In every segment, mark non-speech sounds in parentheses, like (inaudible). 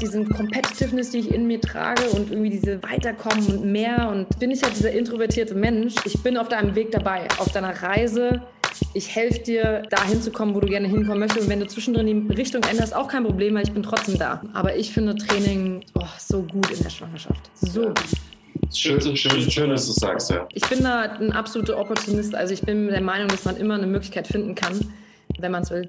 diesen Competitiveness, die ich in mir trage und irgendwie diese Weiterkommen und mehr und bin ich halt dieser introvertierte Mensch. Ich bin auf deinem Weg dabei, auf deiner Reise. Ich helfe dir, da hinzukommen, wo du gerne hinkommen möchtest. Und wenn du zwischendrin die Richtung änderst, auch kein Problem, weil ich bin trotzdem da. Aber ich finde Training oh, so gut in der Schwangerschaft. So gut. Schön, schön, schön, dass du sagst, ja. Ich bin da ein absoluter Opportunist. Also ich bin der Meinung, dass man immer eine Möglichkeit finden kann, wenn man es will.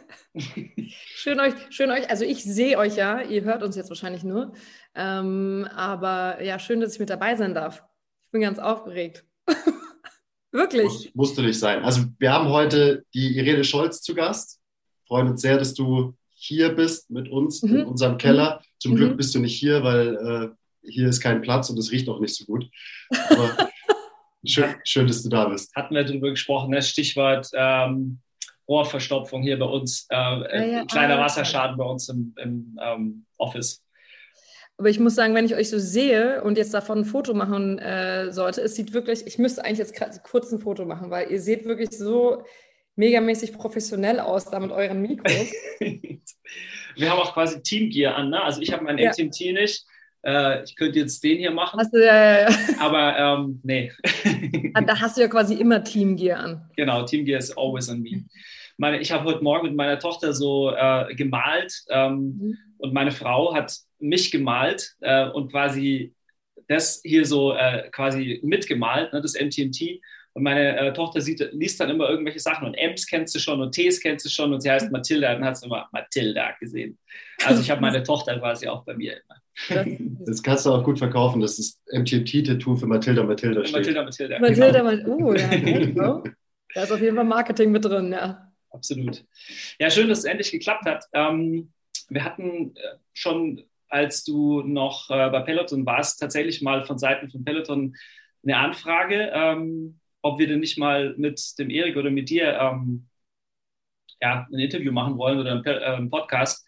schön euch, schön euch, also ich sehe euch ja, ihr hört uns jetzt wahrscheinlich nur, ähm, aber ja, schön, dass ich mit dabei sein darf. Ich bin ganz aufgeregt. (laughs) Wirklich. Muss, musste nicht sein. Also wir haben heute die Irene Scholz zu Gast. Freuen uns sehr, dass du hier bist mit uns mhm. in unserem Keller. Zum mhm. Glück bist du nicht hier, weil äh, hier ist kein Platz und es riecht auch nicht so gut. Aber (laughs) schön, schön, dass du da bist. Hatten wir darüber gesprochen, ne? Stichwort ähm, Rohrverstopfung hier bei uns, äh, ja, ja. kleiner ah, Wasserschaden bei uns im, im ähm, Office. Aber ich muss sagen, wenn ich euch so sehe und jetzt davon ein Foto machen äh, sollte, es sieht wirklich, ich müsste eigentlich jetzt kurz ein Foto machen, weil ihr seht wirklich so megamäßig professionell aus da mit euren Mikros. (laughs) Wir haben auch quasi Teamgear an, ne? Also ich habe mein ja. MTMT nicht. Äh, ich könnte jetzt den hier machen. Du, ja, ja, ja. Aber ähm, nee. Ah, da hast du ja quasi immer Teamgear an. Genau, Teamgear ist always on me. Meine, ich habe heute Morgen mit meiner Tochter so äh, gemalt ähm, mhm. und meine Frau hat mich gemalt äh, und quasi das hier so äh, quasi mitgemalt, ne, das MTMT. Und meine äh, Tochter sieht, liest dann immer irgendwelche Sachen und M's kennst du schon und T's kennst du schon und sie heißt Mathilda, dann hat sie immer Mathilda gesehen. Also ich habe meine (laughs) Tochter quasi auch bei mir immer. Das (laughs) kannst du auch gut verkaufen, dass das MTMT-Tattoo für Mathilda Mathilda steht. Mathilda Mathilda. Mathilda, genau. uh, ja, (laughs) da ist auf jeden Fall Marketing mit drin, ja. Absolut. Ja, schön, dass es endlich geklappt hat. Ähm, wir hatten äh, schon als du noch äh, bei Peloton warst, tatsächlich mal von Seiten von Peloton eine Anfrage, ähm, ob wir denn nicht mal mit dem Erik oder mit dir ähm, ja, ein Interview machen wollen oder einen, äh, einen, Podcast.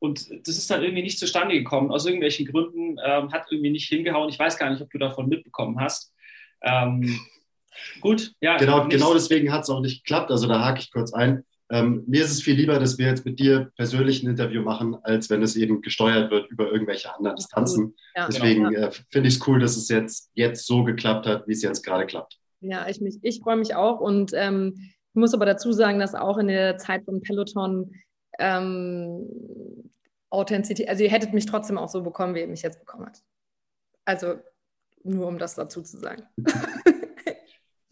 Und das ist dann irgendwie nicht zustande gekommen. Aus irgendwelchen Gründen ähm, hat irgendwie nicht hingehauen. Ich weiß gar nicht, ob du davon mitbekommen hast. Ähm, gut, ja. Genau, genau deswegen hat es auch nicht geklappt. Also da hake ich kurz ein. Ähm, mir ist es viel lieber, dass wir jetzt mit dir persönlich ein Interview machen, als wenn es eben gesteuert wird über irgendwelche anderen Distanzen. Ja, Deswegen genau. äh, finde ich es cool, dass es jetzt, jetzt so geklappt hat, wie es jetzt gerade klappt. Ja, ich, mich, ich freue mich auch und ähm, ich muss aber dazu sagen, dass auch in der Zeit von Peloton ähm, Authentizität, also ihr hättet mich trotzdem auch so bekommen, wie ihr mich jetzt bekommen habt. Also nur um das dazu zu sagen. (laughs)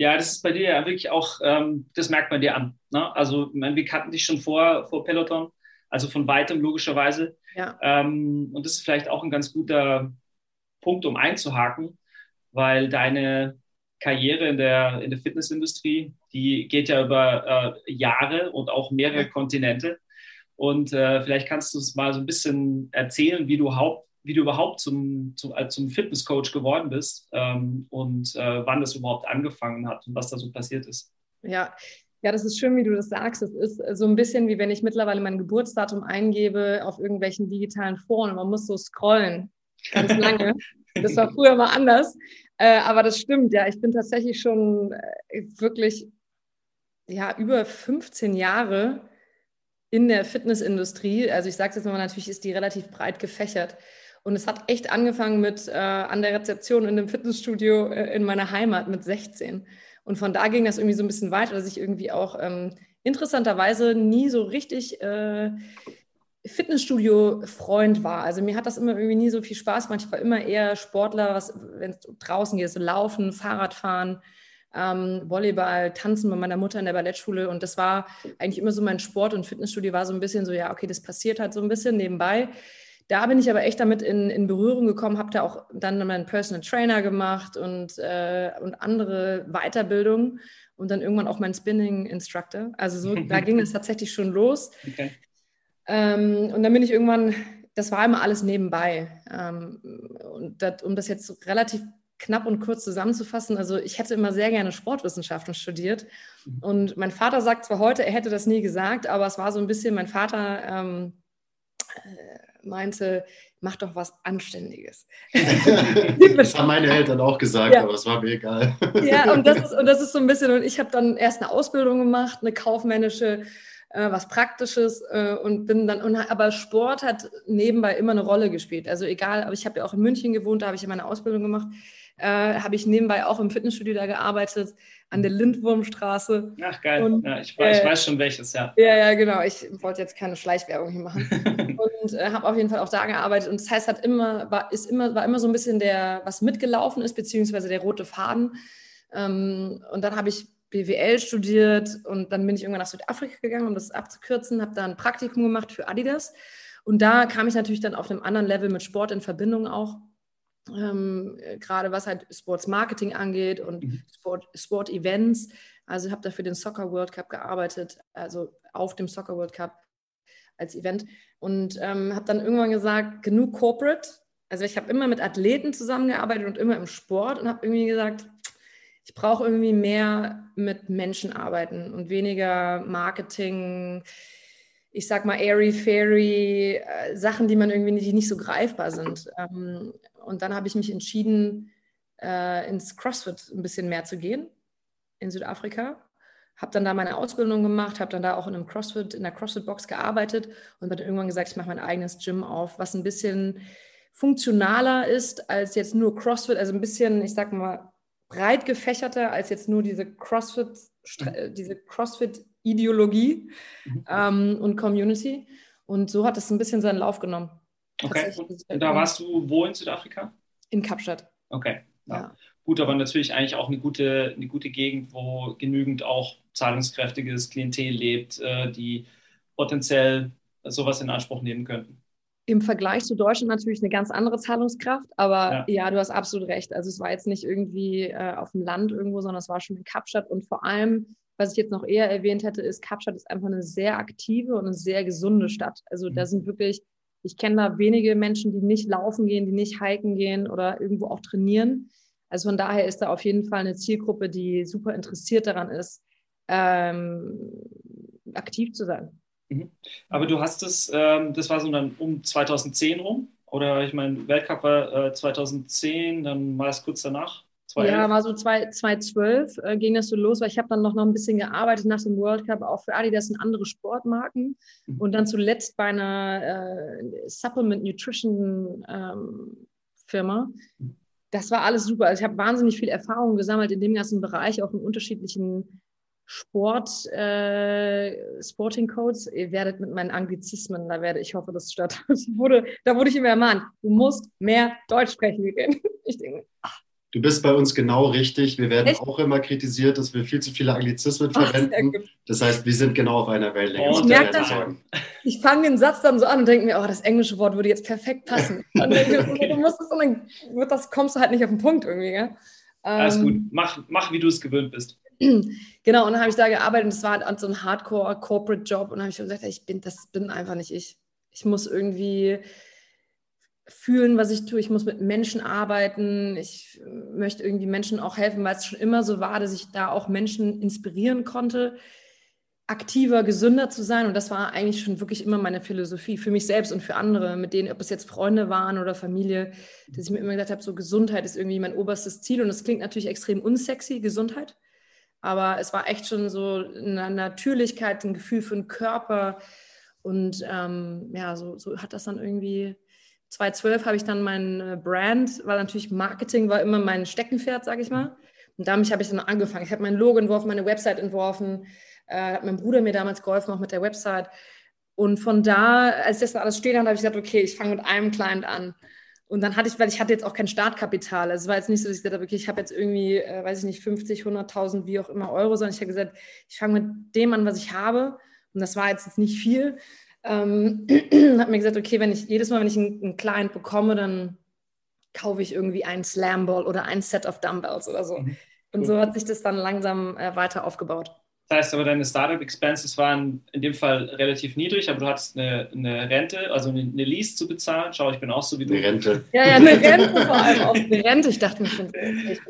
Ja, das ist bei dir ja wirklich auch, ähm, das merkt man dir an. Ne? Also, wir kannten dich schon vor, vor Peloton, also von weitem logischerweise. Ja. Ähm, und das ist vielleicht auch ein ganz guter Punkt, um einzuhaken, weil deine Karriere in der, in der Fitnessindustrie, die geht ja über äh, Jahre und auch mehrere Kontinente. Und äh, vielleicht kannst du es mal so ein bisschen erzählen, wie du haupt, wie du überhaupt zum, zum, äh, zum Fitnesscoach geworden bist ähm, und äh, wann das überhaupt angefangen hat und was da so passiert ist. Ja. Ja, das ist schön, wie du das sagst. Es ist so ein bisschen wie wenn ich mittlerweile mein Geburtsdatum eingebe auf irgendwelchen digitalen Foren. Man muss so scrollen, ganz lange. (laughs) das war früher mal anders. Äh, aber das stimmt, ja. Ich bin tatsächlich schon äh, wirklich ja, über 15 Jahre in der Fitnessindustrie. Also ich sage es jetzt nochmal, natürlich ist die relativ breit gefächert. Und es hat echt angefangen mit äh, an der Rezeption in einem Fitnessstudio äh, in meiner Heimat mit 16. Und von da ging das irgendwie so ein bisschen weiter, dass ich irgendwie auch ähm, interessanterweise nie so richtig äh, Fitnessstudio-Freund war. Also mir hat das immer irgendwie nie so viel Spaß gemacht. Ich war immer eher Sportler, was wenn es draußen geht, so Laufen, Fahrradfahren. ähm, Volleyball, Tanzen bei meiner Mutter in der Ballettschule. Und das war eigentlich immer so mein Sport- und Fitnessstudio war so ein bisschen so, ja, okay, das passiert halt so ein bisschen nebenbei. Da bin ich aber echt damit in, in Berührung gekommen, habe da auch dann meinen Personal Trainer gemacht und, äh, und andere Weiterbildungen und dann irgendwann auch meinen Spinning Instructor. Also so, da ging es (laughs) tatsächlich schon los. Okay. Ähm, und dann bin ich irgendwann, das war immer alles nebenbei. Ähm, und das, um das jetzt relativ knapp und kurz zusammenzufassen, also ich hätte immer sehr gerne Sportwissenschaften studiert. Mhm. Und mein Vater sagt zwar heute, er hätte das nie gesagt, aber es war so ein bisschen, mein Vater ähm, äh, meinte, mach doch was Anständiges. (laughs) das haben meine Eltern auch gesagt, ja. aber es war mir egal. ja, und das, ist, und das ist so ein bisschen, und ich habe dann erst eine Ausbildung gemacht, eine kaufmännische, äh, was Praktisches äh, und bin dann, und, aber Sport hat nebenbei immer eine Rolle gespielt. Also egal, aber ich habe ja auch in München gewohnt, da habe ich ja meine Ausbildung gemacht äh, habe ich nebenbei auch im Fitnessstudio da gearbeitet, an der Lindwurmstraße. Ach geil, und, ja, ich, weiß, äh, ich, weiß schon welches, ja. Ja, ja, genau. Ich wollte jetzt keine Schleichwerbung hier machen. (laughs) und äh, habe auf jeden Fall auch da gearbeitet. Und das heißt, hat immer, war, ist immer, war immer so ein bisschen der, was mitgelaufen ist, beziehungsweise der rote Faden. Ähm, und dann habe ich BWL studiert und dann bin ich irgendwann nach Südafrika gegangen, um das abzukürzen, habe da ein Praktikum gemacht für Adidas. Und da kam ich natürlich dann auf einem anderen Level mit Sport in Verbindung auch ähm, gerade was halt Sports Marketing angeht und mhm. Sport, Sport Events. Also ich habe da für den Soccer World Cup gearbeitet, also auf dem Soccer World Cup als Event und ähm, habe dann irgendwann gesagt, genug Corporate. Also ich habe immer mit Athleten zusammengearbeitet und immer im Sport und habe irgendwie gesagt, ich brauche irgendwie mehr mit Menschen arbeiten und weniger Marketing, ich sag mal, airy, fairy, äh, Sachen, die man irgendwie nicht, die nicht so greifbar sind. Ähm, und dann habe ich mich entschieden, äh, ins CrossFit ein bisschen mehr zu gehen in Südafrika. Habe dann da meine Ausbildung gemacht, habe dann da auch in einem CrossFit, in der CrossFit-Box gearbeitet und dann irgendwann gesagt, ich mache mein eigenes Gym auf, was ein bisschen funktionaler ist als jetzt nur CrossFit, also ein bisschen, ich sag mal, breit gefächerter als jetzt nur diese CrossFit, mhm. diese CrossFit-Ideologie mhm. ähm, und Community. Und so hat es ein bisschen seinen Lauf genommen. Okay. Und da warst du wo in Südafrika? In Kapstadt. Okay. Ja. ja. Gut, aber natürlich eigentlich auch eine gute, eine gute Gegend, wo genügend auch zahlungskräftiges Klientel lebt, äh, die potenziell sowas in Anspruch nehmen könnten. Im Vergleich zu Deutschland natürlich eine ganz andere Zahlungskraft, aber ja, ja du hast absolut recht. Also es war jetzt nicht irgendwie äh, auf dem Land irgendwo, sondern es war schon in Kapstadt und vor allem, was ich jetzt noch eher erwähnt hätte, ist, Kapstadt ist einfach eine sehr aktive und eine sehr gesunde Stadt. Also mhm. da sind wirklich ich kenne da wenige Menschen, die nicht laufen gehen, die nicht hiken gehen oder irgendwo auch trainieren. Also von daher ist da auf jeden Fall eine Zielgruppe, die super interessiert daran ist, ähm, aktiv zu sein. Mhm. Aber du hast es, ähm, das war so dann um 2010 rum, oder ich meine, Weltcup war äh, 2010, dann war es kurz danach. 2011? Ja, war so 2012 äh, ging das so los, weil ich habe dann noch, noch ein bisschen gearbeitet nach dem World Cup, auch für Adidas und andere Sportmarken. Mhm. Und dann zuletzt bei einer äh, Supplement Nutrition ähm, Firma. Mhm. Das war alles super. Also ich habe wahnsinnig viel Erfahrung gesammelt in dem ganzen Bereich, auch in unterschiedlichen Sport, äh, Sporting Codes. Ihr werdet mit meinen Anglizismen, da werde ich hoffe, das statt. (laughs) wurde, da wurde ich immer ermahnt, du musst mehr Deutsch sprechen. (laughs) Ich denke, ach, Du bist bei uns genau richtig. Wir werden Echt? auch immer kritisiert, dass wir viel zu viele Anglizismen Ach, verwenden. Das heißt, wir sind genau auf einer Wellenlänge. ich merke das. Ich fange den Satz dann so an und denke mir, oh, das englische Wort würde jetzt perfekt passen. Und (laughs) dann, du musst es und dann wird das, kommst du halt nicht auf den Punkt irgendwie. Gell? Alles ähm, gut. Mach, mach, wie du es gewöhnt bist. (clears throat) Genau, und dann habe ich da gearbeitet und das war halt so ein Hardcore-Corporate-Job. Und dann habe ich gesagt, ich bin, das bin einfach nicht ich. Ich muss irgendwie fühlen, was ich tue. Ich muss mit Menschen arbeiten. Ich möchte irgendwie Menschen auch helfen, weil es schon immer so war, dass ich da auch Menschen inspirieren konnte, aktiver, gesünder zu sein. Und das war eigentlich schon wirklich immer meine Philosophie für mich selbst und für andere, mit denen, ob es jetzt Freunde waren oder Familie, dass ich mir immer gesagt habe, so Gesundheit ist irgendwie mein oberstes Ziel. Und das klingt natürlich extrem unsexy, Gesundheit. Aber es war echt schon so eine Natürlichkeit, ein Gefühl für den Körper. Und ähm, ja, so, so hat das dann irgendwie 2012 habe ich dann mein äh, Brand, weil natürlich Marketing war immer mein Steckenpferd, sage ich mal. Und damit habe ich dann angefangen. Ich habe mein Logo entworfen, meine Website entworfen, äh, hat mein Bruder mir damals geholfen, auch mit der Website. Und von da, als das alles steht, habe ich gesagt, okay, ich fange mit einem Client an. Und dann hatte ich, weil ich hatte jetzt auch kein Startkapital. Also es war jetzt nicht so, dass ich gesagt habe, okay, ich habe jetzt irgendwie, äh, weiß ich nicht, 50, 100.000, wie auch immer Euro, sondern ich habe gesagt, ich fange mit dem an, was ich habe. Und das war jetzt nicht viel. Ähm, (clears throat) habe mir gesagt, okay, wenn ich jedes Mal, wenn ich einen, einen Client bekomme, dann kaufe ich irgendwie einen Slam Ball oder ein Set of Dumbbells oder so. Mhm. Und so hat sich das dann langsam äh, weiter aufgebaut. Das heißt aber, deine Startup-Expenses waren in dem Fall relativ niedrig, aber du hattest eine, eine Rente, also eine, eine, Lease zu bezahlen. Schau, ich bin auch so wie du. Eine Rente. Ja, ja, eine Rente vor allem auch. Eine Rente, ich dachte mir schon.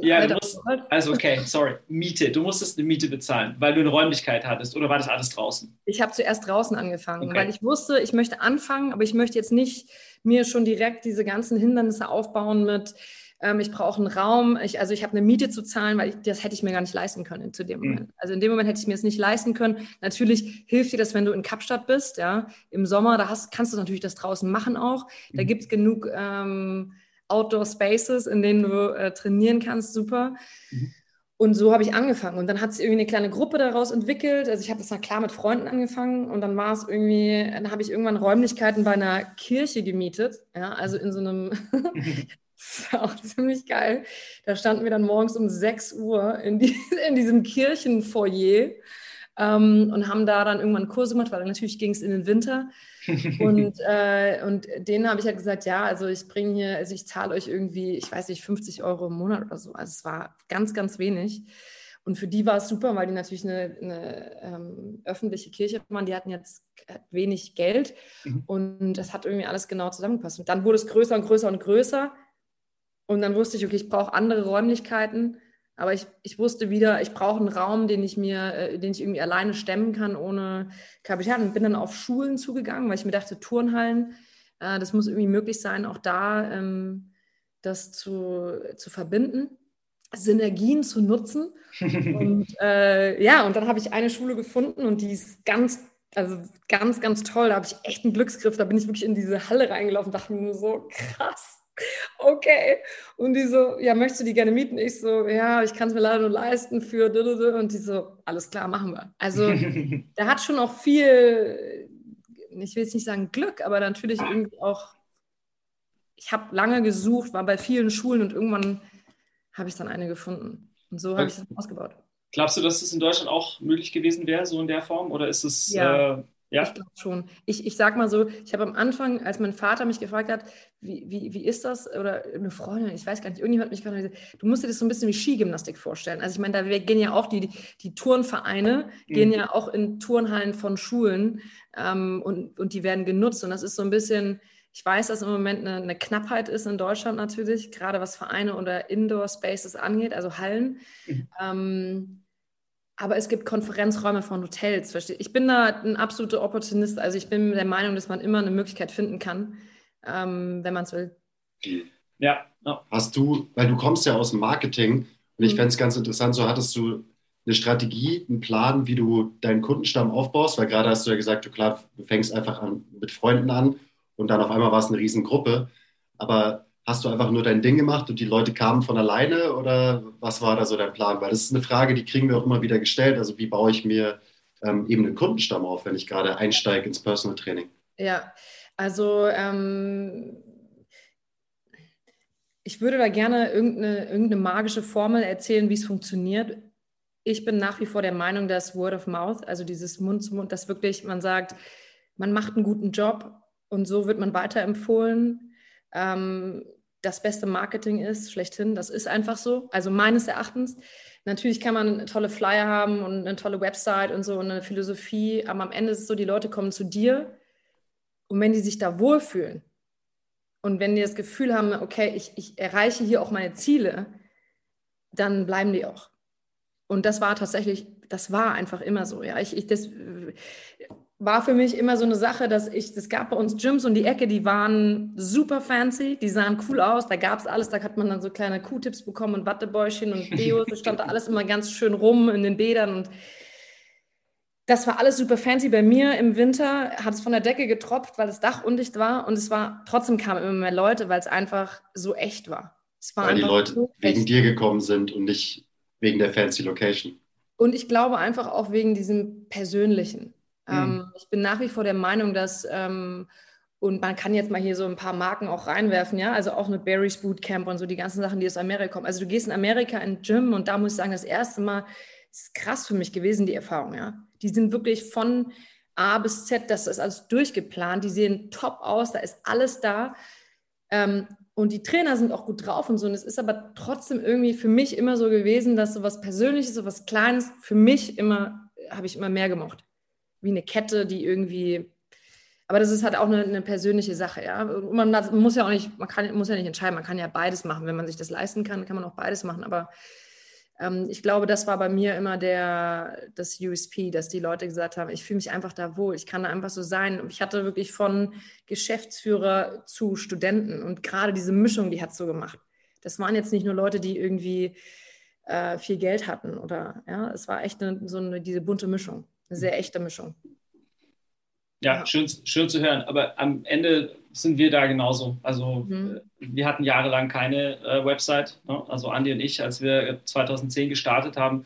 Ja, du musst, also okay, sorry, Miete. Du musstest eine Miete bezahlen, weil du eine Räumlichkeit hattest oder war das alles draußen? Ich habe zuerst draußen angefangen, okay. weil ich wusste, ich möchte anfangen, aber ich möchte jetzt nicht mir schon direkt diese ganzen Hindernisse aufbauen mit ähm, ich brauche einen Raum, ich, also ich habe eine Miete zu zahlen, weil ich, das hätte ich mir gar nicht leisten können zu dem mhm. Moment. Also in dem Moment hätte ich mir es nicht leisten können. Natürlich hilft dir das, wenn du in Kapstadt bist, ja, im Sommer, da hast, kannst du natürlich das draußen machen auch. Da mhm. gibt es genug ähm, Outdoor Spaces, in denen du äh, trainieren kannst, super. Mhm. Und so habe ich angefangen. Und dann hat sich irgendwie eine kleine Gruppe daraus entwickelt. Also ich habe das dann klar mit Freunden angefangen und dann war es irgendwie, dann habe ich irgendwann Räumlichkeiten bei einer Kirche gemietet. Ja, also in so einem (laughs) Das war auch ziemlich geil. Da standen wir dann morgens um 6 Uhr in, die, (laughs) in diesem Kirchenfoyer ähm, und haben da dann irgendwann Kurse gemacht, weil natürlich ging es in den Winter. (laughs) und, äh, und denen habe ich halt gesagt, ja, also ich bringe hier, also ich zahle euch irgendwie, ich weiß nicht, 50 Euro im Monat oder so. Also es war ganz, ganz wenig. Und für die war es super, weil die natürlich eine, eine ähm, öffentliche Kirche waren. Die hatten jetzt wenig Geld mhm. und das hat irgendwie alles genau zusammengepasst. Und dann wurde es größer und größer und größer. Und dann wusste ich, okay, ich brauche andere Räumlichkeiten. Aber ich, ich wusste wieder, ich brauche einen Raum, den ich mir, äh, den ich irgendwie alleine stemmen kann, ohne Kapital. Und bin dann auf Schulen zugegangen, weil ich mir dachte, Turnhallen, äh, das muss irgendwie möglich sein, auch da ähm, das zu, zu verbinden, Synergien zu nutzen. (laughs) und äh, ja, und dann habe ich eine Schule gefunden und die ist ganz, also ganz, ganz toll. Da habe ich echt einen Glücksgriff. Da bin ich wirklich in diese Halle reingelaufen, dachte mir nur so, krass okay. Und die so, ja, möchtest du die gerne mieten? Ich so, ja, ich kann es mir leider nur leisten für. Und die so, alles klar, machen wir. Also, (laughs) der hat schon auch viel, ich will jetzt nicht sagen Glück, aber natürlich irgendwie auch, ich habe lange gesucht, war bei vielen Schulen und irgendwann habe ich dann eine gefunden. Und so habe ich es ausgebaut. Glaubst du, dass das in Deutschland auch möglich gewesen wäre, so in der Form? Oder ist es. Ja. Äh, ja. Ich glaube schon. Ich, ich sag mal so, ich habe am Anfang, als mein Vater mich gefragt hat, wie, wie, wie ist das? Oder eine Freundin, ich weiß gar nicht, irgendjemand hat mich gerade gesagt, du musst dir das so ein bisschen wie Skigymnastik vorstellen. Also ich meine, da gehen ja auch die, die Turnvereine, mhm. gehen ja auch in Turnhallen von Schulen ähm, und, und die werden genutzt. Und das ist so ein bisschen, ich weiß, dass im Moment eine, eine Knappheit ist in Deutschland natürlich, gerade was Vereine oder Indoor-Spaces angeht, also Hallen. Mhm. Ähm, aber es gibt Konferenzräume von Hotels. Ich bin da ein absoluter Opportunist. Also ich bin der Meinung, dass man immer eine Möglichkeit finden kann, ähm, wenn man es will. Ja, ja. Hast du, weil du kommst ja aus dem Marketing und ich mhm. fände es ganz interessant, so hattest du eine Strategie, einen Plan, wie du deinen Kundenstamm aufbaust, weil gerade hast du ja gesagt, du klar, du fängst einfach an mit Freunden an und dann auf einmal war es eine Riesengruppe. Aber Hast du einfach nur dein Ding gemacht und die Leute kamen von alleine oder was war da so dein Plan? Weil das ist eine Frage, die kriegen wir auch immer wieder gestellt. Also wie baue ich mir ähm, eben einen Kundenstamm auf, wenn ich gerade einsteige ins Personal Training? Ja, also ähm, ich würde da gerne irgendeine, irgendeine magische Formel erzählen, wie es funktioniert. Ich bin nach wie vor der Meinung, dass Word of Mouth, also dieses Mund zu Mund, dass wirklich man sagt, man macht einen guten Job und so wird man weiterempfohlen. Ähm, das beste Marketing ist, schlechthin. Das ist einfach so. Also meines Erachtens. Natürlich kann man tolle Flyer haben und eine tolle Website und so und eine Philosophie, aber am Ende ist es so, die Leute kommen zu dir und wenn die sich da wohlfühlen und wenn die das Gefühl haben, okay, ich, ich erreiche hier auch meine Ziele, dann bleiben die auch. Und das war tatsächlich, das war einfach immer so. Ja, ich, ich das, war für mich immer so eine Sache, dass ich, es gab bei uns Gyms und die Ecke, die waren super fancy, die sahen cool aus, da gab es alles, da hat man dann so kleine Q-Tips bekommen und Wattebäuschen und Deos, da stand da alles immer ganz schön rum in den Bädern und das war alles super fancy. Bei mir im Winter hat es von der Decke getropft, weil das Dach undicht war und es war, trotzdem kamen immer mehr Leute, weil es einfach so echt war. Es war weil die Leute so wegen dir gekommen sind und nicht wegen der fancy Location. Und ich glaube einfach auch wegen diesem Persönlichen. Mhm. Ich bin nach wie vor der Meinung, dass ähm, und man kann jetzt mal hier so ein paar Marken auch reinwerfen, ja, also auch mit Barry's Bootcamp und so die ganzen Sachen, die aus Amerika kommen. Also du gehst in Amerika in Gym und da muss ich sagen, das erste Mal ist krass für mich gewesen, die Erfahrung, ja. Die sind wirklich von A bis Z, das ist alles durchgeplant, die sehen top aus, da ist alles da. Ähm, und die Trainer sind auch gut drauf und so. Und es ist aber trotzdem irgendwie für mich immer so gewesen, dass so was Persönliches, so was Kleines für mich immer, habe ich immer mehr gemocht. Wie eine Kette, die irgendwie aber das ist halt auch eine, eine persönliche Sache, ja. Man muss ja auch nicht, man kann, muss ja nicht entscheiden, man kann ja beides machen. Wenn man sich das leisten kann, kann man auch beides machen. Aber ähm, ich glaube, das war bei mir immer der, das USP, dass die Leute gesagt haben, ich fühle mich einfach da wohl, ich kann da einfach so sein. Ich hatte wirklich von Geschäftsführer zu Studenten und gerade diese Mischung, die hat so gemacht. Das waren jetzt nicht nur Leute, die irgendwie äh, viel Geld hatten oder, ja, es war echt eine, so eine, diese bunte Mischung, eine sehr echte Mischung. Ja, schön, schön zu hören. Aber am Ende sind wir da genauso. Also mhm. Äh, wir hatten jahrelang keine äh, Website. Ne? Also Andi und ich, als wir 2010 gestartet haben,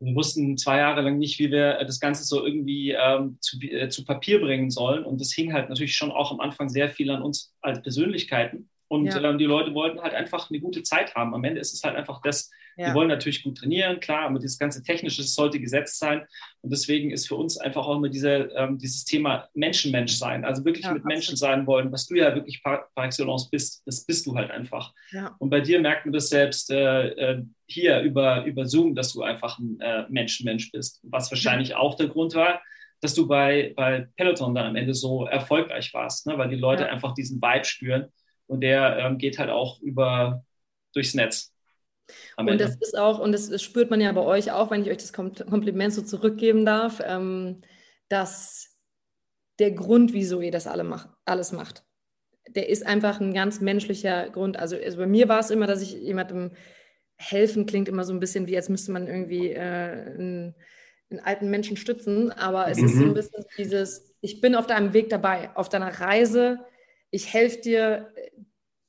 wir wussten zwei Jahre lang nicht, wie wir das Ganze so irgendwie ähm, zu, äh, zu Papier bringen sollen. Und das hing halt natürlich schon auch am Anfang sehr viel an uns als Persönlichkeiten. Und ja. ähm, die Leute wollten halt einfach eine gute Zeit haben. Am Ende ist es halt einfach das, ja. die wollen natürlich gut trainieren, klar, aber das ganze Technische sollte gesetzt sein. Und deswegen ist für uns einfach auch immer diese, ähm, dieses Thema Menschenmensch sein, also wirklich ja, mit Menschen sein wollen, was du ja wirklich par, par excellence bist, das bist du halt einfach. Und bei dir merkt man das selbst äh, äh, hier über, über Zoom, dass du einfach ein äh, Menschenmensch bist, was wahrscheinlich auch der Grund war, dass du bei, bei Peloton dann am Ende so erfolgreich warst, ne? weil die Leute einfach diesen Vibe spüren und der ähm, geht halt auch über durchs Netz. Und Ende. das ist auch, und das, das, spürt man ja bei euch auch, wenn ich euch das Kompliment so zurückgeben darf, ähm, dass der Grund, wieso ihr das alle macht, alles macht, der ist einfach ein ganz menschlicher Grund. Also, also bei mir war es immer, dass ich jemandem helfen klingt immer so ein bisschen wie, als müsste man irgendwie äh, einen, einen, alten Menschen stützen. Aber es mhm. ist so ein mhm. bisschen dieses, ich bin auf deinem Weg dabei, auf deiner Reise ich helfe dir,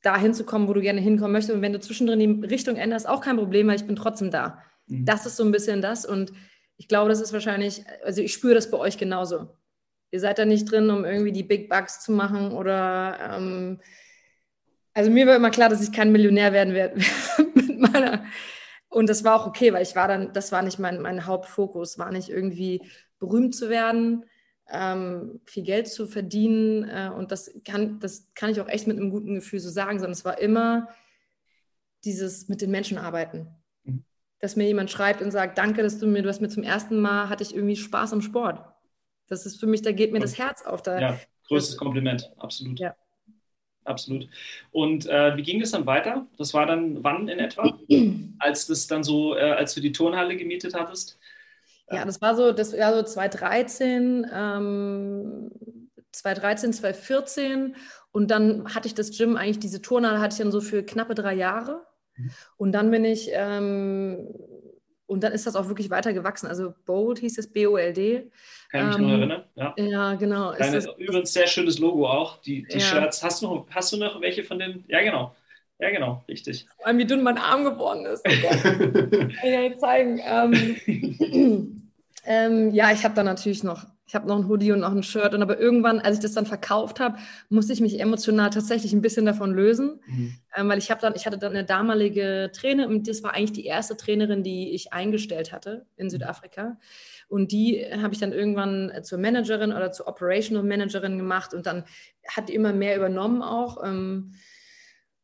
dahin zu kommen, wo du gerne hinkommen möchtest. Und wenn du zwischendrin die Richtung änderst, auch kein Problem, weil ich bin trotzdem da. Mhm. Das ist so ein bisschen das. Und ich glaube, das ist wahrscheinlich, also ich spüre das bei euch genauso. Ihr seid da nicht drin, um irgendwie die Big Bucks zu machen oder ähm, also mir war immer klar, dass ich kein Millionär werden werde (laughs) mit meiner. Und das war auch okay, weil ich war dann, das war nicht mein, mein Hauptfokus, war nicht irgendwie berühmt zu werden, ähm, viel Geld zu verdienen. Äh, und das kann, das kann ich auch echt mit einem guten Gefühl so sagen, sondern es war immer dieses mit den Menschen arbeiten. Mhm. Dass mir jemand schreibt und sagt, danke, dass du mir, du hast mir zum ersten Mal, hatte ich irgendwie Spaß am Sport. Das ist für mich, da geht mir das Herz auf. Da, ja, größtes Kompliment, absolut. Ja. Absolut. Und äh, wie ging es dann weiter? Das war dann wann in etwa, (clears throat) als das dann so, äh, als du die Turnhalle gemietet hattest? Ja, das war so, das war so 2013, ähm, 2013, 2014 und dann hatte ich das Gym eigentlich, diese Turnhalle hatte ich dann so für knappe drei Jahre mhm. und dann bin ich, ähm, und dann ist das auch wirklich weiter gewachsen. Also Bold hieß es, B-O-L-D. Kann ich mich ähm, noch erinnern. Ja, ja genau. Deine, das, übrigens sehr schönes Logo auch, die, die ja. Shirts. Hast du, noch, hast du noch welche von den? Ja, genau. Ja, genau, richtig. Vor allem, wie dünn mein Arm geworden ist. (laughs) Kann ich dir zeigen. Ähm, (laughs) ähm, ja, ich habe da natürlich noch, ich habe noch ein Hoodie und noch ein Shirt. Und aber irgendwann, als ich das dann verkauft habe, musste ich mich emotional tatsächlich ein bisschen davon lösen. Mhm. Ähm, weil ich habe dann, ich hatte dann eine damalige Trainerin und das war eigentlich die erste Trainerin, die ich eingestellt hatte in Südafrika. Und die habe ich dann irgendwann zur Managerin oder zur Operational Managerin gemacht und dann hat die immer mehr übernommen auch. Ähm,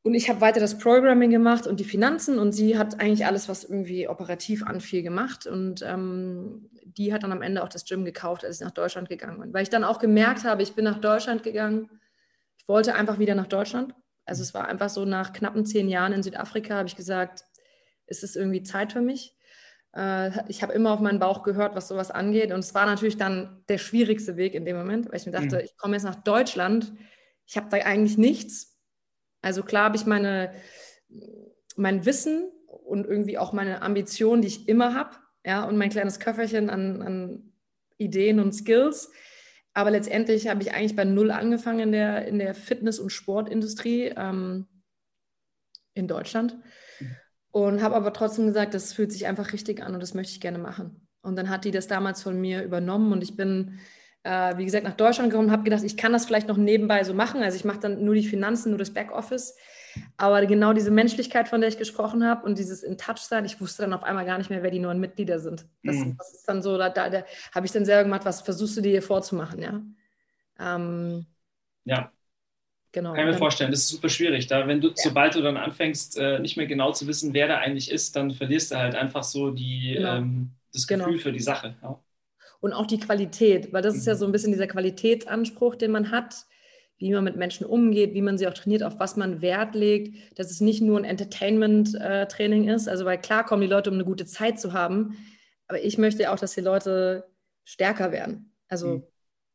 und ich habe weiter das Programming gemacht und die Finanzen und sie hat eigentlich alles, was irgendwie operativ anfiel, gemacht. Und ähm, die hat dann am Ende auch das Gym gekauft, als ich nach Deutschland gegangen bin. Weil ich dann auch gemerkt habe, ich bin nach Deutschland gegangen. Ich wollte einfach wieder nach Deutschland. Also es war einfach so, nach knappen zehn Jahren in Südafrika habe ich gesagt, es ist irgendwie Zeit für mich. Äh, ich habe immer auf meinen Bauch gehört, was sowas angeht. Und es war natürlich dann der schwierigste Weg in dem Moment, weil ich mir dachte, mhm. ich komme jetzt nach Deutschland. Ich habe da eigentlich nichts also klar habe ich meine, mein Wissen und irgendwie auch meine Ambitionen, die ich immer habe, ja, und mein kleines Köfferchen an, an Ideen und Skills. Aber letztendlich habe ich eigentlich bei Null angefangen in der, in der Fitness- und Sportindustrie ähm, in Deutschland. Und habe aber trotzdem gesagt, das fühlt sich einfach richtig an und das möchte ich gerne machen. Und dann hat die das damals von mir übernommen und ich bin äh, wie gesagt, nach Deutschland gekommen, habe gedacht, ich kann das vielleicht noch nebenbei so machen. Also ich mache dann nur die Finanzen, nur das Backoffice. Aber genau diese Menschlichkeit, von der ich gesprochen habe und dieses in Touch sein, ich wusste dann auf einmal gar nicht mehr, wer die neuen Mitglieder sind. Das, mhm. das ist dann so, da, da, da habe ich dann selber gemacht, was versuchst du dir hier vorzumachen, ja? Ähm, ja. Genau. Kann ich mir vorstellen, das ist super schwierig. Da, wenn du, ja. sobald du dann anfängst, äh, nicht mehr genau zu wissen, wer da eigentlich ist, dann verlierst du halt einfach so die, genau. ähm, das Gefühl genau. für die Sache. Ja. Und auch die Qualität, weil das mhm. ist ja mhm. so ein bisschen dieser Qualitätsanspruch, den man hat wie man mit Menschen umgeht, wie man sie auch trainiert, auf was man Wert legt, dass es nicht nur ein Entertainment-Training ist. Also, weil klar kommen die Leute, um eine gute Zeit zu haben, aber ich möchte auch, dass die Leute stärker werden. Also, mhm.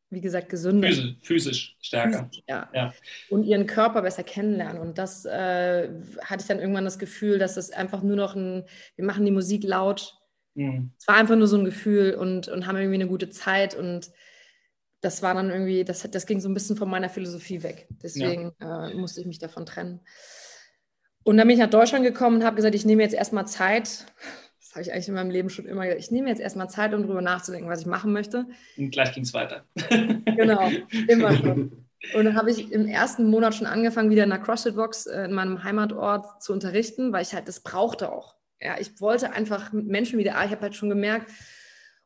wie gesagt, gesünder. Physisch, physisch stärker. Physisch, ja. ja. Und ihren Körper besser kennenlernen. Und das äh, hatte ich dann irgendwann das Gefühl, dass es einfach nur noch ein, wir machen die Musik laut. Mhm. Es war einfach nur so ein Gefühl und, und haben irgendwie eine gute Zeit und das war dann irgendwie, das, das ging so ein bisschen von meiner Philosophie weg. Deswegen ja. äh, musste ich mich davon trennen. Und dann bin ich nach Deutschland gekommen und habe gesagt, ich nehme jetzt erstmal Zeit. Das habe ich eigentlich in meinem Leben schon immer gesagt. Ich nehme jetzt erstmal Zeit, um darüber nachzudenken, was ich machen möchte. Und gleich ging es weiter. (laughs) genau, immer schon. (laughs) Und dann habe ich im ersten Monat schon angefangen, wieder in der CrossFit-Box äh, in meinem Heimatort zu unterrichten, weil ich halt das brauchte auch. Ja, ich wollte einfach mit Menschen wieder, ich habe halt schon gemerkt,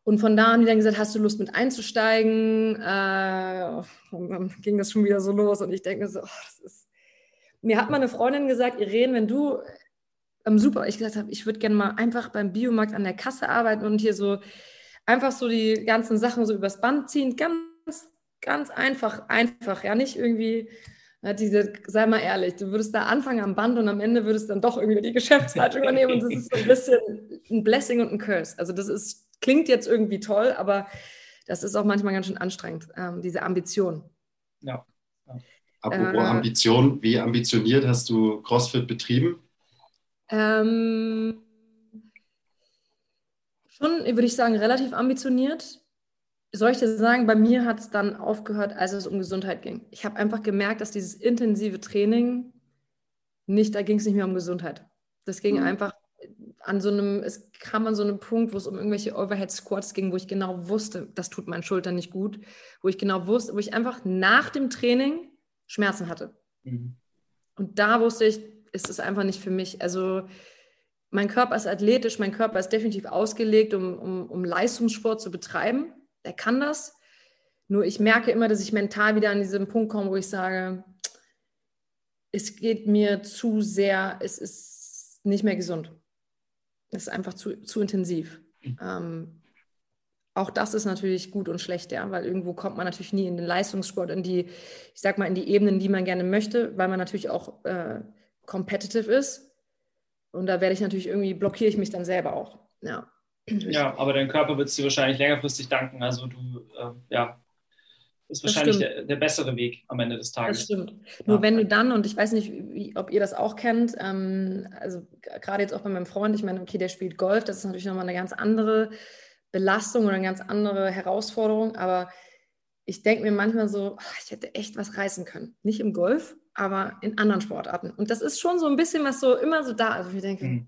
und von da haben die dann gesagt, hast du Lust mit einzusteigen? Äh, und dann ging das schon wieder so los und ich denke so, oh, das ist... Mir hat mal eine Freundin gesagt, Irene, wenn du am Super, ich gesagt habe, ich würde gerne mal einfach beim Biomarkt an der Kasse arbeiten und hier so einfach so die ganzen Sachen so übers Band ziehen, ganz, ganz einfach, einfach, ja, nicht irgendwie na, diese, sei mal ehrlich, du würdest da anfangen am Band und am Ende würdest dann doch irgendwie die Geschäftsleitung übernehmen und das ist so ein bisschen ein Blessing und ein Curse. Also das ist klingt jetzt irgendwie toll, aber das ist auch manchmal ganz schön anstrengend, ähm, diese Ambition. Ja. ja. Apropos äh, Ambition, wie ambitioniert hast du CrossFit betrieben? Ähm, schon, würde ich sagen, relativ ambitioniert. Soll ich dir sagen, bei mir hat es dann aufgehört, als es um Gesundheit ging. Ich habe einfach gemerkt, dass dieses intensive Training nicht, da ging es nicht mehr um Gesundheit. Das ging mhm. einfach an so einem, es kam an so einem Punkt, wo es um irgendwelche Overhead Squats ging, wo ich genau wusste, das tut meinen Schultern nicht gut, wo ich genau wusste, wo ich einfach nach dem Training Schmerzen hatte. Mhm. Und da wusste ich, ist es einfach nicht für mich. Also mein Körper ist athletisch, mein Körper ist definitiv ausgelegt, um, um, um Leistungssport zu betreiben. Der kann das. Nur ich merke immer, dass ich mental wieder an diesen Punkt komme, wo ich sage, es geht mir zu sehr, es ist nicht mehr gesund. Das ist einfach zu, zu intensiv. Mhm. Ähm, auch das ist natürlich gut und schlecht, ja, weil irgendwo kommt man natürlich nie in den Leistungssport, in die, ich sag mal, in die Ebenen, die man gerne möchte, weil man natürlich auch äh, competitive ist. Und da werde ich natürlich irgendwie, blockiere ich mich dann selber auch. Ja. Ja, aber dein Körper wird es dir wahrscheinlich längerfristig danken. Also du, äh, ja, ist wahrscheinlich der, der, bessere Weg am Ende des Tages. Das stimmt. Nur ja. wenn du dann, und ich weiß nicht, wie, ob ihr das auch kennt, ähm, also gerade jetzt auch bei meinem Freund, ich meine, okay, der spielt Golf, das ist natürlich nochmal eine ganz andere Belastung oder eine ganz andere Herausforderung, aber ich denke mir manchmal so, ach, ich hätte echt was reißen können. Nicht im Golf, aber in anderen Sportarten. Und das ist schon so ein bisschen was so immer so da. Also ich denke, mhm.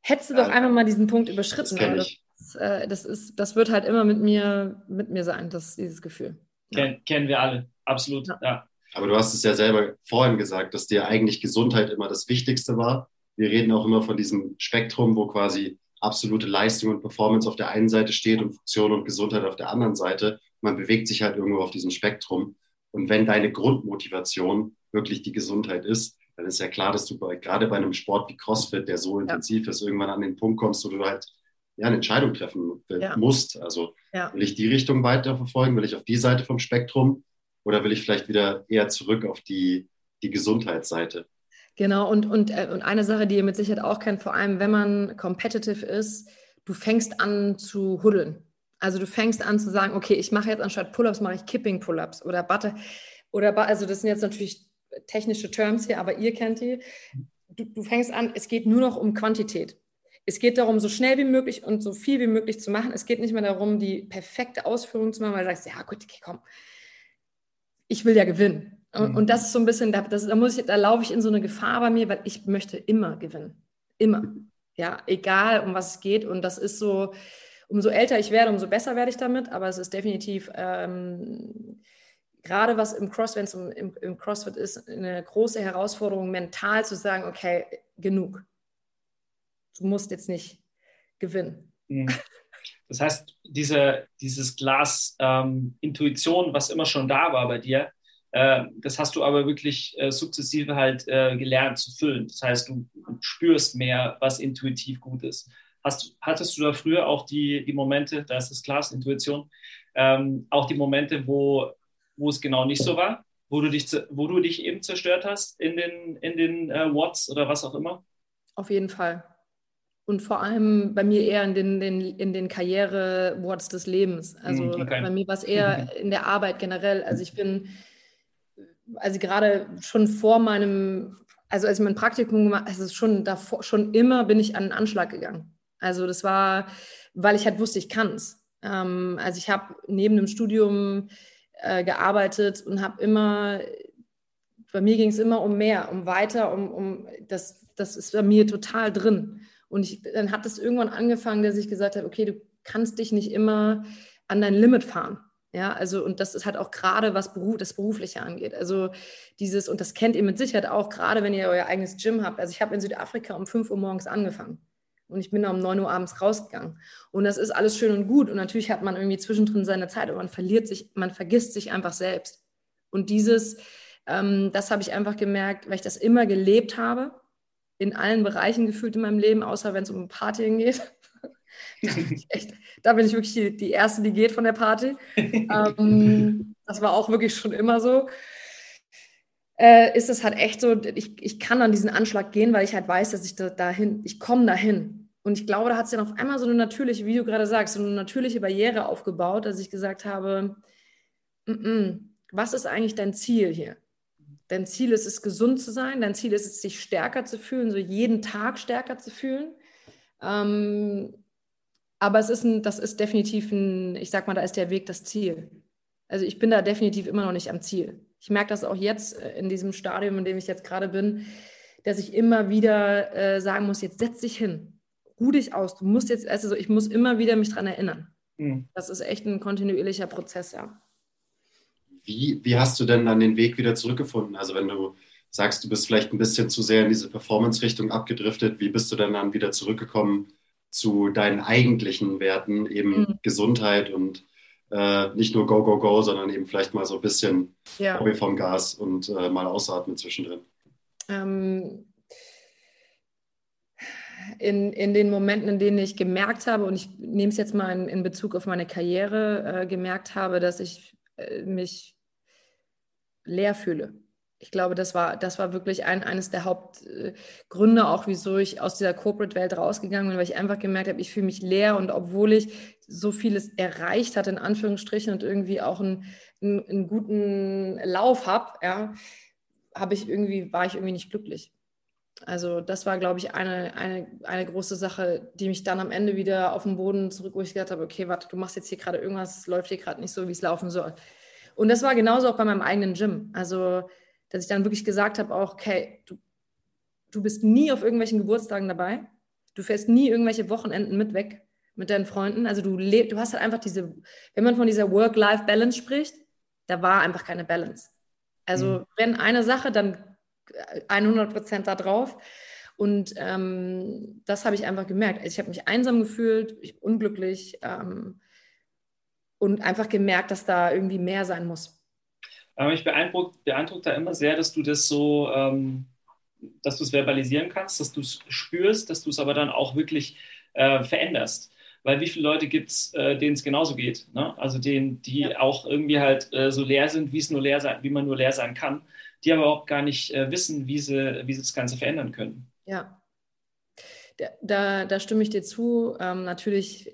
hättest du doch einfach mal diesen Punkt überschritten. Das äh, das, ist, das wird halt immer mit mir, mit mir sein, das, dieses Gefühl. Ja. kennen wir alle, absolut, ja. ja. Aber du hast es ja selber vorhin gesagt, dass dir eigentlich Gesundheit immer das Wichtigste war. Wir reden auch immer von diesem Spektrum, wo quasi absolute Leistung und Performance auf der einen Seite steht und Funktion und Gesundheit auf der anderen Seite. Man bewegt sich halt irgendwo auf diesem Spektrum. Und wenn deine Grundmotivation wirklich die Gesundheit ist, dann ist ja klar, dass du bei, gerade bei einem Sport wie CrossFit, der so intensiv ja. ist, irgendwann an den Punkt kommst, wo du halt ja, eine Entscheidung treffen ja. musst. Also ja. will ich die Richtung weiterverfolgen, will ich auf die Seite vom Spektrum oder will ich vielleicht wieder eher zurück auf die, die Gesundheitsseite? Genau, und, und, äh, und eine Sache, die ihr mit Sicherheit auch kennt, vor allem wenn man competitive ist, du fängst an zu huddeln. Also du fängst an zu sagen, okay, ich mache jetzt anstatt Pull-ups, mache ich Kipping Pull-ups oder Butter. Oder, also das sind jetzt natürlich technische Terms hier, aber ihr kennt die. Du, du fängst an, es geht nur noch um Quantität. Es geht darum, so schnell wie möglich und so viel wie möglich zu machen. Es geht nicht mehr darum, die perfekte Ausführung zu machen, weil du sagst, ja gut, okay, komm, ich will ja gewinnen. Und, mhm. und das ist so ein bisschen, da, das, da, muss ich, da laufe ich in so eine Gefahr bei mir, weil ich möchte immer gewinnen. Immer. Ja, egal um was es geht. Und das ist so, umso älter ich werde, umso besser werde ich damit. Aber es ist definitiv ähm, gerade was im CrossFit, im, im CrossFit ist, eine große Herausforderung, mental zu sagen, okay, genug. Du musst jetzt nicht gewinnen. Mhm. Das heißt, diese, dieses Glas ähm, Intuition, was immer schon da war bei dir, äh, das hast du aber wirklich äh, sukzessive halt äh, gelernt zu füllen. Das heißt, du spürst mehr, was intuitiv gut ist. Hast, hattest du da früher auch die, die Momente, da ist das Glas Intuition, ähm, auch die Momente, wo wo es genau nicht so war, wo du dich, wo du dich eben zerstört hast in den, in den äh, Watts oder was auch immer? Auf jeden Fall. Und vor allem bei mir eher in den, den, in den Karriere-Watts des Lebens. Also hm, okay. bei mir war es eher mhm. in der Arbeit generell. Also ich bin, also gerade schon vor meinem, also als ich mein Praktikum gemacht habe, also schon davor, schon immer bin ich an einen Anschlag gegangen. Also das war, weil ich halt wusste, ich kann es. Ähm, also ich habe neben dem Studium äh, gearbeitet und habe immer, bei mir ging es immer um mehr, um weiter, um, um das, das ist bei mir total drin. Und ich, dann hat es irgendwann angefangen, dass ich gesagt habe, okay, du kannst dich nicht immer an dein Limit fahren. Ja, also, und das ist halt auch gerade, was Beruf, das Berufliche angeht. Also dieses, und das kennt ihr mit Sicherheit auch, gerade wenn ihr euer eigenes Gym habt. Also ich habe in Südafrika um 5 Uhr morgens angefangen. Und ich bin da um 9 Uhr abends rausgegangen. Und das ist alles schön und gut. Und natürlich hat man irgendwie zwischendrin seine Zeit, aber man verliert sich, man vergisst sich einfach selbst. Und dieses, ähm, das habe ich einfach gemerkt, weil ich das immer gelebt habe, in allen Bereichen gefühlt in meinem Leben, außer wenn es um Partien geht. (laughs) da, bin ich echt, da bin ich wirklich die, die Erste, die geht von der Party. ähm, das war auch wirklich schon immer so. Äh, ist es halt echt so, ich, ich kann an diesen Anschlag gehen, weil ich halt weiß, dass ich da, dahin, ich komme dahin. Und ich glaube, da hat es dann auf einmal so eine natürliche, wie du gerade sagst, so eine natürliche Barriere aufgebaut, dass ich gesagt habe, mm -mm, was ist eigentlich dein Ziel hier? Dein Ziel ist es, gesund zu sein. Dein Ziel ist es, sich stärker zu fühlen, so jeden Tag stärker zu fühlen. Ähm, aber es ist ein, das ist definitiv ein, ich sag mal, da ist der Weg das Ziel. Also ich bin da definitiv immer noch nicht am Ziel. Ich merke das auch jetzt äh, in diesem Stadium, in dem ich jetzt gerade bin, dass ich immer wieder äh, sagen muss, jetzt setz dich hin ruh dich aus. Du musst jetzt, also ich muss immer wieder mich daran erinnern. Mhm. Das ist echt ein kontinuierlicher Prozess, ja. Wie, wie hast du denn dann den Weg wieder zurückgefunden? Also wenn du sagst, du bist vielleicht ein bisschen zu sehr in diese Performance-Richtung abgedriftet, wie bist du denn dann wieder zurückgekommen zu deinen eigentlichen Werten, eben mhm. Gesundheit und äh, nicht nur Go, Go, Go, sondern eben vielleicht mal so ein bisschen ja. Hobby vom Gas und äh, mal ausatmen zwischendrin? Ähm, in, in den Momenten, in denen ich gemerkt habe, und ich nehme es jetzt mal in, in Bezug auf meine Karriere, äh, gemerkt habe, dass ich äh, mich leer fühle. Ich glaube, das war, das war wirklich ein, eines der Hauptgründe, auch wieso ich aus dieser Corporate-Welt rausgegangen bin, weil ich einfach gemerkt habe, ich fühle mich leer und obwohl ich so vieles erreicht hatte, in Anführungsstrichen, und irgendwie auch einen, einen, einen guten Lauf habe, ja, habe ich irgendwie, war ich irgendwie nicht glücklich. Also das war, glaube ich, eine, eine, eine große Sache, die mich dann am Ende wieder auf den Boden zurück, wo ich gedacht habe, okay, warte, du machst jetzt hier gerade irgendwas, läuft hier gerade nicht so, wie es laufen soll. Und das war genauso auch bei meinem eigenen Gym. Also, dass ich dann wirklich gesagt habe, auch, okay, du, du bist nie auf irgendwelchen Geburtstagen dabei, du fährst nie irgendwelche Wochenenden mit weg mit deinen Freunden. Also du lebst, du hast halt einfach diese, wenn man von dieser Work-Life-Balance spricht, da war einfach keine Balance. Also mhm. wenn eine Sache, dann 100 Prozent da drauf. Und ähm, das habe ich einfach gemerkt. Also ich habe mich einsam gefühlt, ich unglücklich ähm, und einfach gemerkt, dass da irgendwie mehr sein muss. Aber mich beeindruckt, beeindruckt da immer sehr, dass du das so, ähm, dass du es verbalisieren kannst, dass du es spürst, dass du es aber dann auch wirklich äh, veränderst. Weil wie viele Leute gibt es, äh, denen es genauso geht? Ne? Also denen, die ja. auch irgendwie halt äh, so leer sind, wie es nur leer sein, wie man nur leer sein kann die aber überhaupt gar nicht äh, wissen, wie sie, wie sie das Ganze verändern können. Ja. Da, da stimme ich dir zu. Ähm, natürlich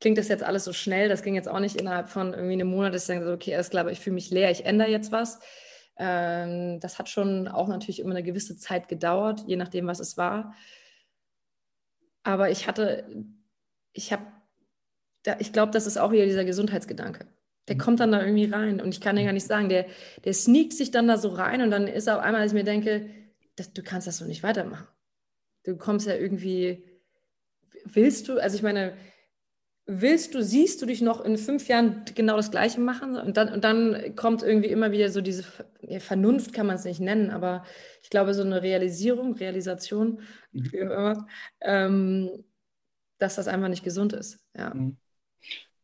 klingt das jetzt alles so schnell. Das ging jetzt auch nicht innerhalb von irgendwie einem Monat, dass ich sage, okay, klar, aber ich fühle mich leer, ich ändere jetzt was. Ähm, das hat schon auch natürlich immer eine gewisse Zeit gedauert, je nachdem, was es war. Aber ich hatte, ich habe, ich glaube, das ist auch wieder dieser Gesundheitsgedanke. Der kommt dann da irgendwie rein und ich kann dir gar nicht sagen, der, der sneakt sich dann da so rein und dann ist auf einmal, als ich mir denke, das, du kannst das so nicht weitermachen. Du kommst ja irgendwie, willst du, also ich meine, willst du, siehst du dich noch in fünf Jahren genau das Gleiche machen? Und dann, und dann kommt irgendwie immer wieder so diese Vernunft, kann man es nicht nennen, aber ich glaube, so eine Realisierung, Realisation, mhm. ähm, dass das einfach nicht gesund ist. Ja, mhm.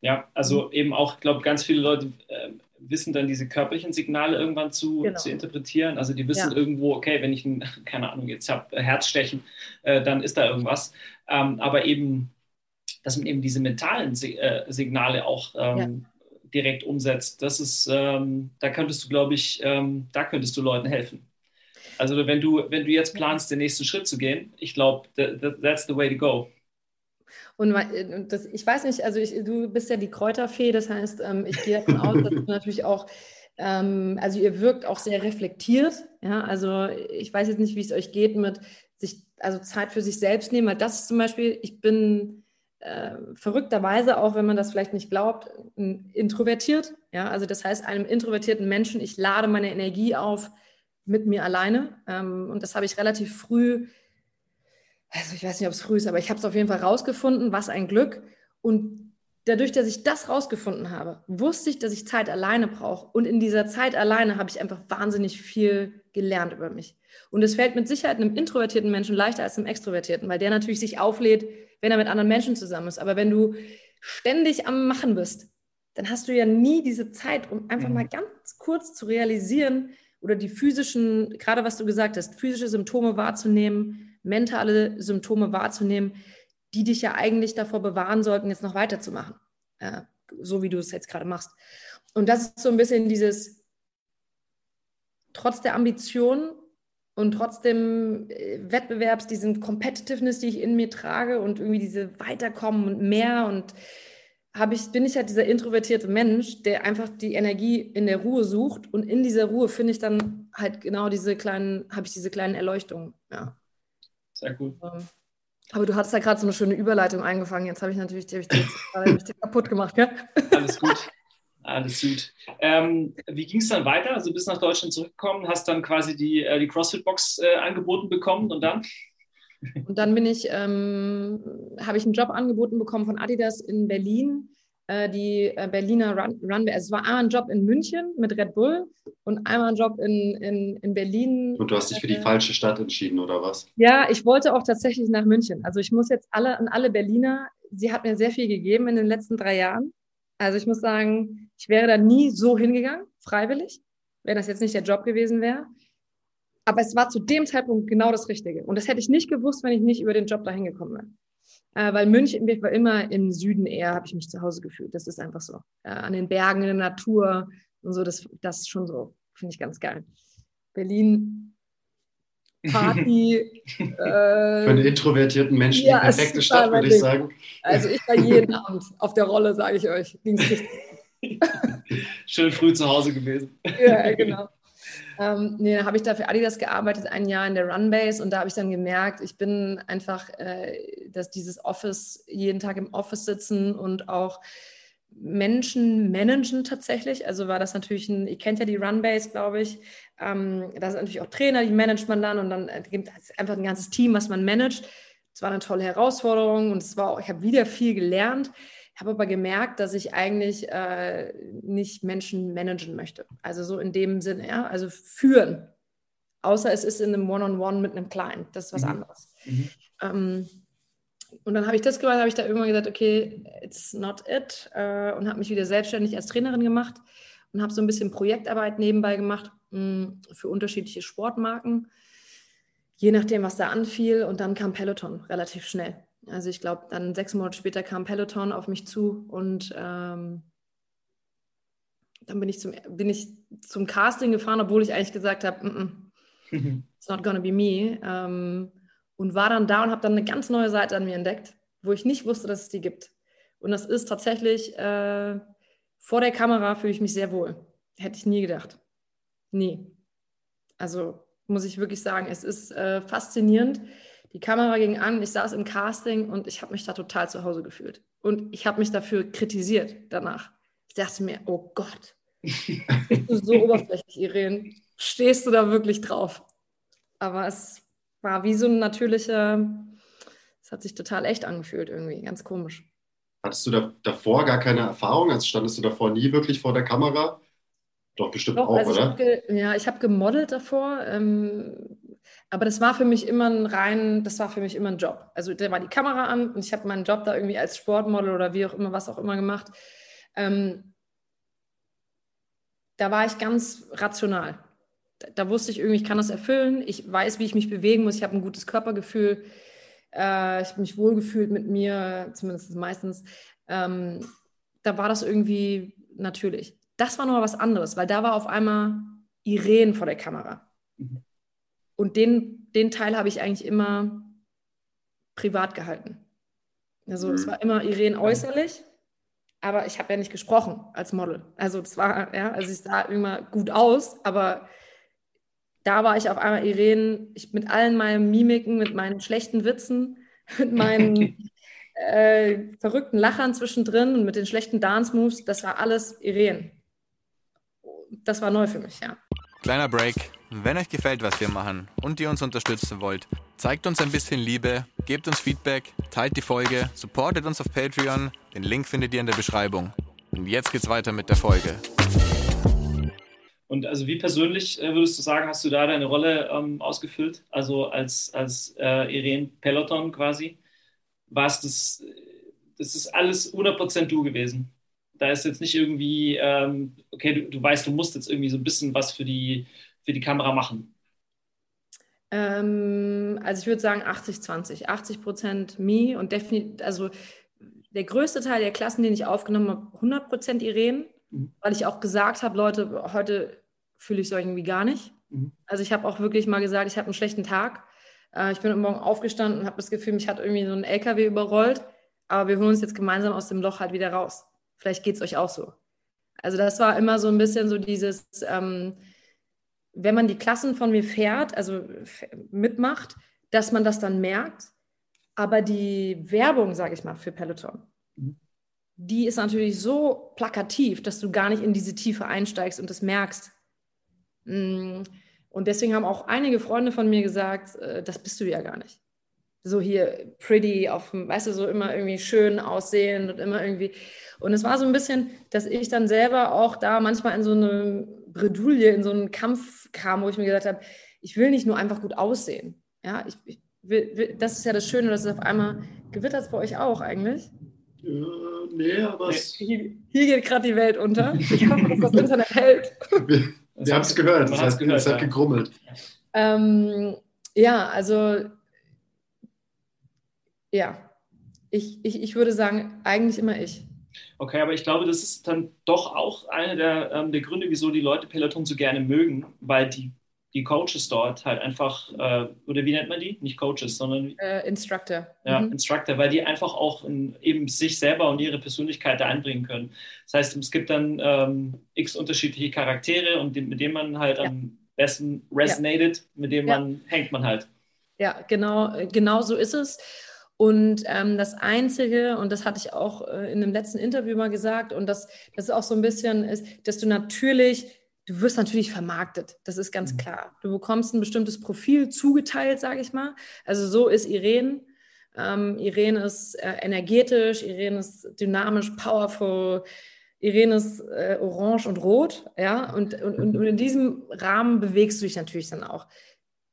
ja also mhm. eben auch, ich glaube, ganz viele Leute äh, wissen dann diese körperlichen Signale irgendwann zu, genau. zu interpretieren. Also die wissen ja. irgendwo, okay, wenn ich, ein, (laughs) keine Ahnung, jetzt habe Herzstechen, äh, dann ist da irgendwas. Ähm, aber eben dass man eben diese mentalen äh, Signale auch ähm, ja. direkt umsetzt. Das ist, ähm, da könntest du, glaube ich, ähm, da könntest du Leuten helfen. Also wenn du, wenn du jetzt planst, den nächsten Schritt zu gehen, ich glaube, that, that's the way to go. Und das, ich weiß nicht, also ich, du bist ja die Kräuterfee, das heißt, ähm, ich gehe davon aus, dass du natürlich auch, ähm, also ihr wirkt auch sehr reflektiert. Ja, also ich weiß jetzt nicht, wie es euch geht mit sich, also Zeit für sich selbst nehmen, weil das ist zum Beispiel, ich bin äh, verrückterweise, auch wenn man das vielleicht nicht glaubt, introvertiert. Ja, also das heißt, einem introvertierten Menschen, ich lade meine Energie auf mit mir alleine. Ähm, und das habe ich relativ früh, also ich weiß nicht, ob es früh ist, aber ich habe es auf jeden Fall rausgefunden, was ein Glück. Und dadurch, dass ich das rausgefunden habe, wusste ich, dass ich Zeit alleine brauche. Und in dieser Zeit alleine habe ich einfach wahnsinnig viel gelernt über mich. Und es fällt mit Sicherheit einem introvertierten Menschen leichter als einem extrovertierten, weil der natürlich sich auflädt, wenn er mit anderen Menschen zusammen ist. Aber wenn du ständig am Machen bist, dann hast du ja nie diese Zeit, um einfach mhm. mal ganz kurz zu realisieren oder die physischen, gerade was du gesagt hast, physische Symptome wahrzunehmen, mentale Symptome wahrzunehmen, die dich ja eigentlich davor bewahren sollten, jetzt noch weiterzumachen. Äh, so wie du es jetzt gerade machst. Und das ist so ein bisschen dieses, trotz der Ambition und trotzdem äh, Wettbewerbs, diesen Competitiveness, die ich in mir trage und irgendwie diese Weiterkommen und mehr und habe ich, bin ich halt dieser introvertierte Mensch, der einfach die Energie in der Ruhe sucht und in dieser Ruhe finde ich dann halt genau diese kleinen, habe ich diese kleinen Erleuchtungen. Ja. Sehr gut. Aber du hast da gerade so eine schöne Überleitung eingefangen. Jetzt habe ich natürlich die, die, die, die kaputt gemacht, gell? Alles gut. Alles gut. Ähm, wie ging es dann weiter? Also bist nach Deutschland zurückgekommen, hast dann quasi die, äh, die CrossFit-Box äh, angeboten bekommen und dann? Und dann bin ich, ähm, habe ich einen Job angeboten bekommen von Adidas in Berlin. Äh, die äh, Berliner Run, Runway. Also es war einmal ein Job in München mit Red Bull und einmal ein Job in, in, in Berlin. Und du hast dich für die falsche Stadt entschieden, oder was? Ja, ich wollte auch tatsächlich nach München. Also ich muss jetzt alle an alle Berliner, sie hat mir sehr viel gegeben in den letzten drei Jahren. Also ich muss sagen, ich wäre da nie so hingegangen, freiwillig, wenn das jetzt nicht der Job gewesen wäre. Aber es war zu dem Zeitpunkt genau das Richtige. Und das hätte ich nicht gewusst, wenn ich nicht über den Job dahin gekommen wäre. Äh, weil München, ich war immer im Süden eher, habe ich mich zu Hause gefühlt. Das ist einfach so. Äh, an den Bergen, in der Natur und so, das, das ist schon so, finde ich ganz geil. Berlin Party. (laughs) äh, Für einen introvertierten Menschen ja, die perfekte Stadt, würde ich sagen. Also ich war jeden Abend auf der Rolle, sage ich euch. (laughs) Schön früh zu Hause gewesen. Ja, genau. Ähm, nee, dann habe ich da für Adidas gearbeitet, ein Jahr in der Runbase und da habe ich dann gemerkt, ich bin einfach, äh, dass dieses Office, jeden Tag im Office sitzen und auch Menschen managen tatsächlich. Also war das natürlich ein, ihr kennt ja die Runbase, glaube ich. Ähm, da sind natürlich auch Trainer, die managt man dann und dann äh, gibt es einfach ein ganzes Team, was man managt. Es war eine tolle Herausforderung und es war auch, ich habe wieder viel gelernt. Ich habe aber gemerkt, dass ich eigentlich äh, nicht Menschen managen möchte. Also so in dem Sinne, ja, also führen. Außer es ist in einem One-on-One -on -One mit einem Client. Das ist was mhm. anderes. Mhm. Ähm, und dann habe ich das gemacht, habe ich da irgendwann gesagt, okay, it's not it. Äh, und habe mich wieder selbstständig als Trainerin gemacht und habe so ein bisschen Projektarbeit nebenbei gemacht mh, hm, für unterschiedliche Sportmarken, je nachdem, was da anfiel. Und dann kam Peloton relativ schnell. Also ich glaube, dann sechs Monate später kam Peloton auf mich zu und ähm, dann bin ich, zum, bin ich zum Casting gefahren, obwohl ich eigentlich gesagt habe, mm -mm, (laughs) it's not gonna be me. Ähm, und war dann da und habe dann eine ganz neue Seite an mir entdeckt, wo ich nicht wusste, dass es die gibt. Und das ist tatsächlich, äh, vor der Kamera fühle ich mich sehr wohl. Hätte ich nie gedacht. Nie. Also muss ich wirklich sagen, es ist äh, faszinierend. Die Kamera ging an, ich saß im Casting und ich habe mich da total zu Hause gefühlt. Und ich habe mich dafür kritisiert danach. Ich dachte mir, oh Gott, bist du so oberflächlich, Irene? Stehst du da wirklich drauf? Aber es war wie so ein natürlicher, es hat sich total echt angefühlt irgendwie, ganz komisch. Hattest du da, davor gar keine Erfahrung? Also standest du davor nie wirklich vor der Kamera? Doch, bestimmt Doch, auch, also oder? Ich ja, ich habe gemodelt davor, ähm, aber das war für mich immer ein rein, das war für mich immer ein Job. Also da war die Kamera an und ich habe meinen Job da irgendwie als Sportmodel oder wie auch immer, was auch immer gemacht. Ähm, da war ich ganz rational. Da, da, wusste ich irgendwie, ich kann das erfüllen. Ich weiß, wie ich mich bewegen muss. Ich habe ein gutes Körpergefühl. Äh, ich habe mich wohlgefühlt mit mir, zumindest meistens. Ähm, da war das irgendwie natürlich. Das war noch was anderes, weil da war auf einmal Irene vor der Kamera. Mhm. Und den, den Teil habe ich eigentlich immer privat gehalten. Also mhm. es war immer Irene äußerlich, aber ich habe ja nicht gesprochen als Model. Also das war, ja, also ich sah immer gut aus, aber da war ich auf einmal Irene, ich mit allen meinen Mimiken, mit meinen schlechten Witzen, (laughs) mit meinen (laughs) äh, verrückten Lachern zwischendrin und mit den schlechten Dance-Moves, das war alles Irene. Das war neu für mich, ja. Kleiner Break. Wenn euch gefällt, was wir machen und ihr uns unterstützen wollt, zeigt uns ein bisschen Liebe, gebt uns Feedback, teilt die Folge, supportet uns auf Patreon. Den Link findet ihr in der Beschreibung. Und jetzt geht's weiter mit der Folge. Und also wie persönlich äh, würdest du sagen, hast du da deine Rolle ähm, ausgefüllt? Also als, als äh, Irene Peloton quasi? War es das, das ist alles 100% du gewesen? Da ist jetzt nicht irgendwie, ähm, okay, du, du weißt, du musst jetzt irgendwie so ein bisschen was für die, für die Kamera machen? Ähm, also ich würde sagen 80-20. 80 Prozent me und definitiv, also der größte Teil der Klassen, den ich aufgenommen habe, 100 Prozent Irene, mhm. weil ich auch gesagt habe, Leute, heute fühle ich so irgendwie gar nicht. Mhm. Also ich habe auch wirklich mal gesagt, ich habe einen schlechten Tag. Äh, ich bin Morgen aufgestanden und habe das Gefühl, mich hat irgendwie so ein LKW überrollt, aber wir holen uns jetzt gemeinsam aus dem Loch halt wieder raus. Vielleicht geht es euch auch so. Also das war immer so ein bisschen so dieses, ähm, wenn man die Klassen von mir fährt, also mitmacht, dass man das dann merkt. Aber die Werbung, sage ich mal, für Peloton, mhm. die ist natürlich so plakativ, dass du gar nicht in diese Tiefe einsteigst und das merkst. Mm. Und deswegen haben auch einige Freunde von mir gesagt, äh, das bist du ja gar nicht. So hier pretty, auf, weißt du, so immer irgendwie schön aussehen und immer irgendwie. Und es war so ein bisschen, dass ich dann selber auch da manchmal in so eine Bredouille, in so einen Kampf kam, wo ich mir gesagt habe, ich will nicht nur einfach gut aussehen. Ja, ich, ich will, will, das ist ja das Schöne, dass es auf einmal gewittert bei euch auch eigentlich. Ja, nee, aber es hier, hier geht gerade die Welt unter. Ich hoffe, dass das Internet hält. Wir, wir haben es gehört, das heißt, gehört, es hat ja. gegrummelt. Ähm, ja, also ja, ich, ich, ich würde sagen, eigentlich immer ich. Okay, aber ich glaube, das ist dann doch auch einer der, ähm, der Gründe, wieso die Leute Peloton so gerne mögen, weil die, die Coaches dort halt einfach, äh, oder wie nennt man die? Nicht Coaches, sondern äh, Instructor. Ja, mhm. Instructor, weil die einfach auch in, eben sich selber und ihre Persönlichkeit da einbringen können. Das heißt, es gibt dann ähm, x unterschiedliche Charaktere und die, mit denen man halt ja. am besten resonated, ja. mit denen man hängt man halt. Ja, genau, genau so ist es. Und ähm, das Einzige, und das hatte ich auch äh, in dem letzten Interview mal gesagt, und das, das ist auch so ein bisschen, ist, dass du natürlich, du wirst natürlich vermarktet, das ist ganz mhm. klar. Du bekommst ein bestimmtes Profil zugeteilt, sage ich mal. Also so ist Irene. Ähm, Irene ist äh, energetisch, Irene ist dynamisch, powerful, Irene ist äh, orange und rot, ja, und, und, und in diesem Rahmen bewegst du dich natürlich dann auch,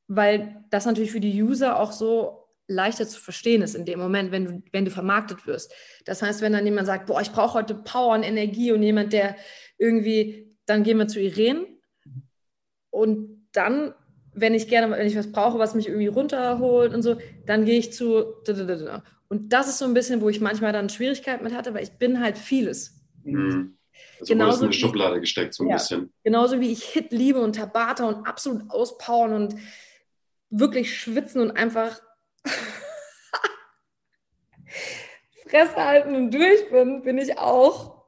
weil das natürlich für die User auch so leichter zu verstehen ist in dem Moment, wenn du, wenn du vermarktet wirst. Das heißt, wenn dann jemand sagt, boah, ich brauche heute Power und Energie und jemand, der irgendwie, dann gehen wir zu Irene und dann, wenn ich gerne, wenn ich was brauche, was mich irgendwie runterholt und so, dann gehe ich zu und das ist so ein bisschen, wo ich manchmal dann Schwierigkeiten mit hatte, weil ich bin halt vieles. Mhm. Also genauso in eine Schublade gesteckt, so ein ja, bisschen. Genauso wie ich Hit liebe und Tabata und absolut auspowern und wirklich schwitzen und einfach (laughs) Fresse halten und durch bin, bin ich auch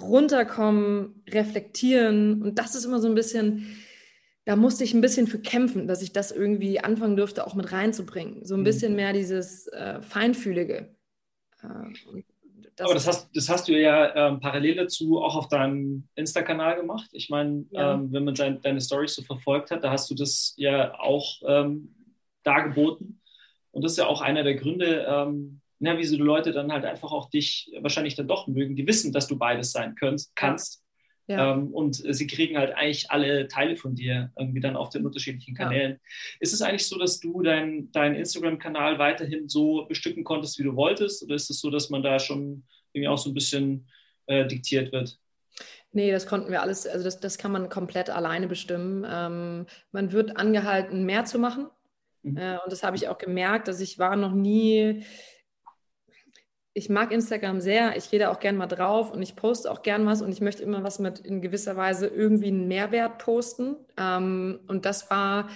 runterkommen, reflektieren. Und das ist immer so ein bisschen, da musste ich ein bisschen für kämpfen, dass ich das irgendwie anfangen dürfte, auch mit reinzubringen. So ein mhm. bisschen mehr dieses äh, Feinfühlige. Äh, das Aber das hast, das hast du ja ähm, parallel dazu auch auf deinem Insta-Kanal gemacht. Ich meine, ja. ähm, wenn man dein, deine Stories so verfolgt hat, da hast du das ja auch ähm, dargeboten. Und das ist ja auch einer der Gründe, ähm, ja, wie so die Leute dann halt einfach auch dich wahrscheinlich dann doch mögen, die wissen, dass du beides sein könntest, kannst. Ja. Ähm, und sie kriegen halt eigentlich alle Teile von dir irgendwie dann auf den unterschiedlichen Kanälen. Ja. Ist es eigentlich so, dass du deinen dein Instagram-Kanal weiterhin so bestücken konntest, wie du wolltest? Oder ist es so, dass man da schon irgendwie auch so ein bisschen äh, diktiert wird? Nee, das konnten wir alles, also das, das kann man komplett alleine bestimmen. Ähm, man wird angehalten, mehr zu machen. Mhm. Äh, und das habe ich auch gemerkt, dass ich war noch nie ich mag Instagram sehr, ich gehe da auch gern mal drauf und ich poste auch gern was und ich möchte immer was mit in gewisser Weise irgendwie einen Mehrwert posten. Ähm, und das war,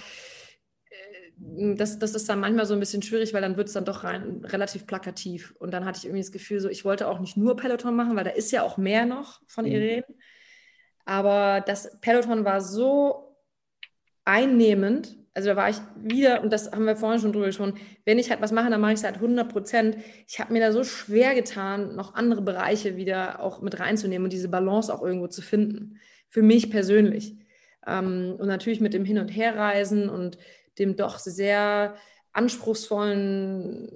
äh, das, das ist dann manchmal so ein bisschen schwierig, weil dann wird es dann doch rein, relativ plakativ. Und dann hatte ich irgendwie das Gefühl, so ich wollte auch nicht nur Peloton machen, weil da ist ja auch mehr noch von mhm. Irene. Aber das Peloton war so einnehmend also da war ich wieder, und das haben wir vorhin schon drüber gesprochen, wenn ich halt was mache, dann mache ich es halt 100 Prozent. Ich habe mir da so schwer getan, noch andere Bereiche wieder auch mit reinzunehmen und diese Balance auch irgendwo zu finden. Für mich persönlich. Ähm, und natürlich mit dem Hin- und Herreisen und dem doch sehr anspruchsvollen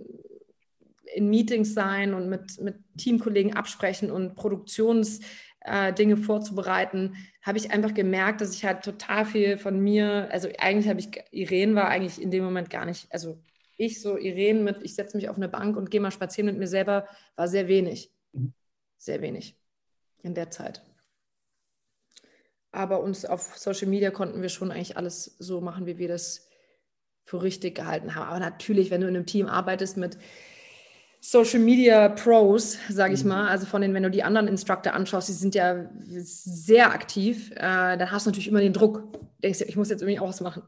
in Meetings sein und mit, mit Teamkollegen absprechen und Produktionsdinge äh, vorzubereiten, habe ich einfach gemerkt, dass ich halt total viel von mir, also eigentlich habe ich, Irene war eigentlich in dem Moment gar nicht, also ich so, Irene mit, ich setze mich auf eine Bank und gehe mal spazieren mit mir selber, war sehr wenig. Mhm. Sehr wenig in der Zeit. Aber uns auf Social Media konnten wir schon eigentlich alles so machen, wie wir das für richtig gehalten haben. Aber natürlich, wenn du in einem Team arbeitest mit Social Media Pros, sage ich mhm. mal, also von den, wenn du die anderen Instructor anschaust, die sind ja sehr aktiv, äh, dann hast du natürlich immer den Druck. Denkst du, ich muss jetzt irgendwie auch was machen.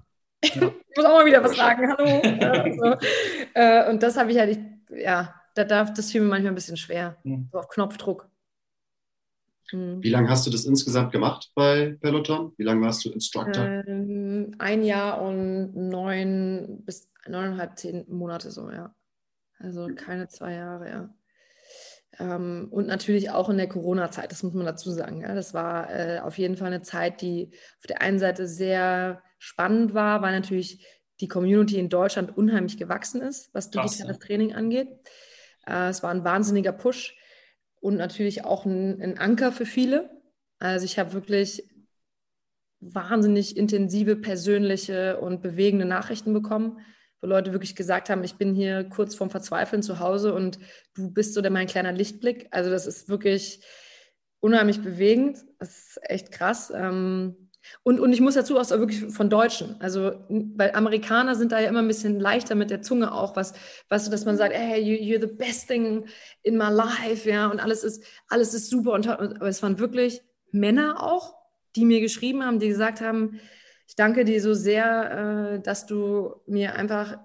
Ja. (laughs) ich muss auch mal wieder was sagen, hallo. also, äh, und das habe ich halt, ja, da darf, das fiel mir manchmal ein bisschen schwer, mhm. so auf Knopfdruck. Mhm. Wie lange hast du das insgesamt gemacht bei Peloton? Wie lange warst du Instructor? Ähm, ein Jahr und neun bis neuneinhalb, zehn Monate so, ja. Also keine zwei Jahre, ja. Ähm, und natürlich auch in der Corona-Zeit, das muss man dazu sagen. Ja. Das war äh, auf jeden Fall eine Zeit, die auf der einen Seite sehr spannend war, weil natürlich die Community in Deutschland unheimlich gewachsen ist, was digitales Training angeht. Äh, es war ein wahnsinniger Push und natürlich auch ein, ein Anker für viele. Also ich habe wirklich wahnsinnig intensive, persönliche und bewegende Nachrichten bekommen wo Leute wirklich gesagt haben, ich bin hier kurz vorm Verzweifeln zu Hause und du bist so der mein kleiner Lichtblick. Also das ist wirklich unheimlich bewegend. Das ist echt krass. Ähm, und, und ich muss dazu auch wirklich von Deutschen, also weil Amerikaner sind da ja immer ein bisschen leichter mit der Zunge auch, was, weißt dass man sagt, hey, you, you're the best thing in my life, ja, und alles ist, alles ist super. Und, aber es waren wirklich Männer auch, die mir geschrieben haben, die gesagt haben, ich danke dir so sehr, äh, dass du mir einfach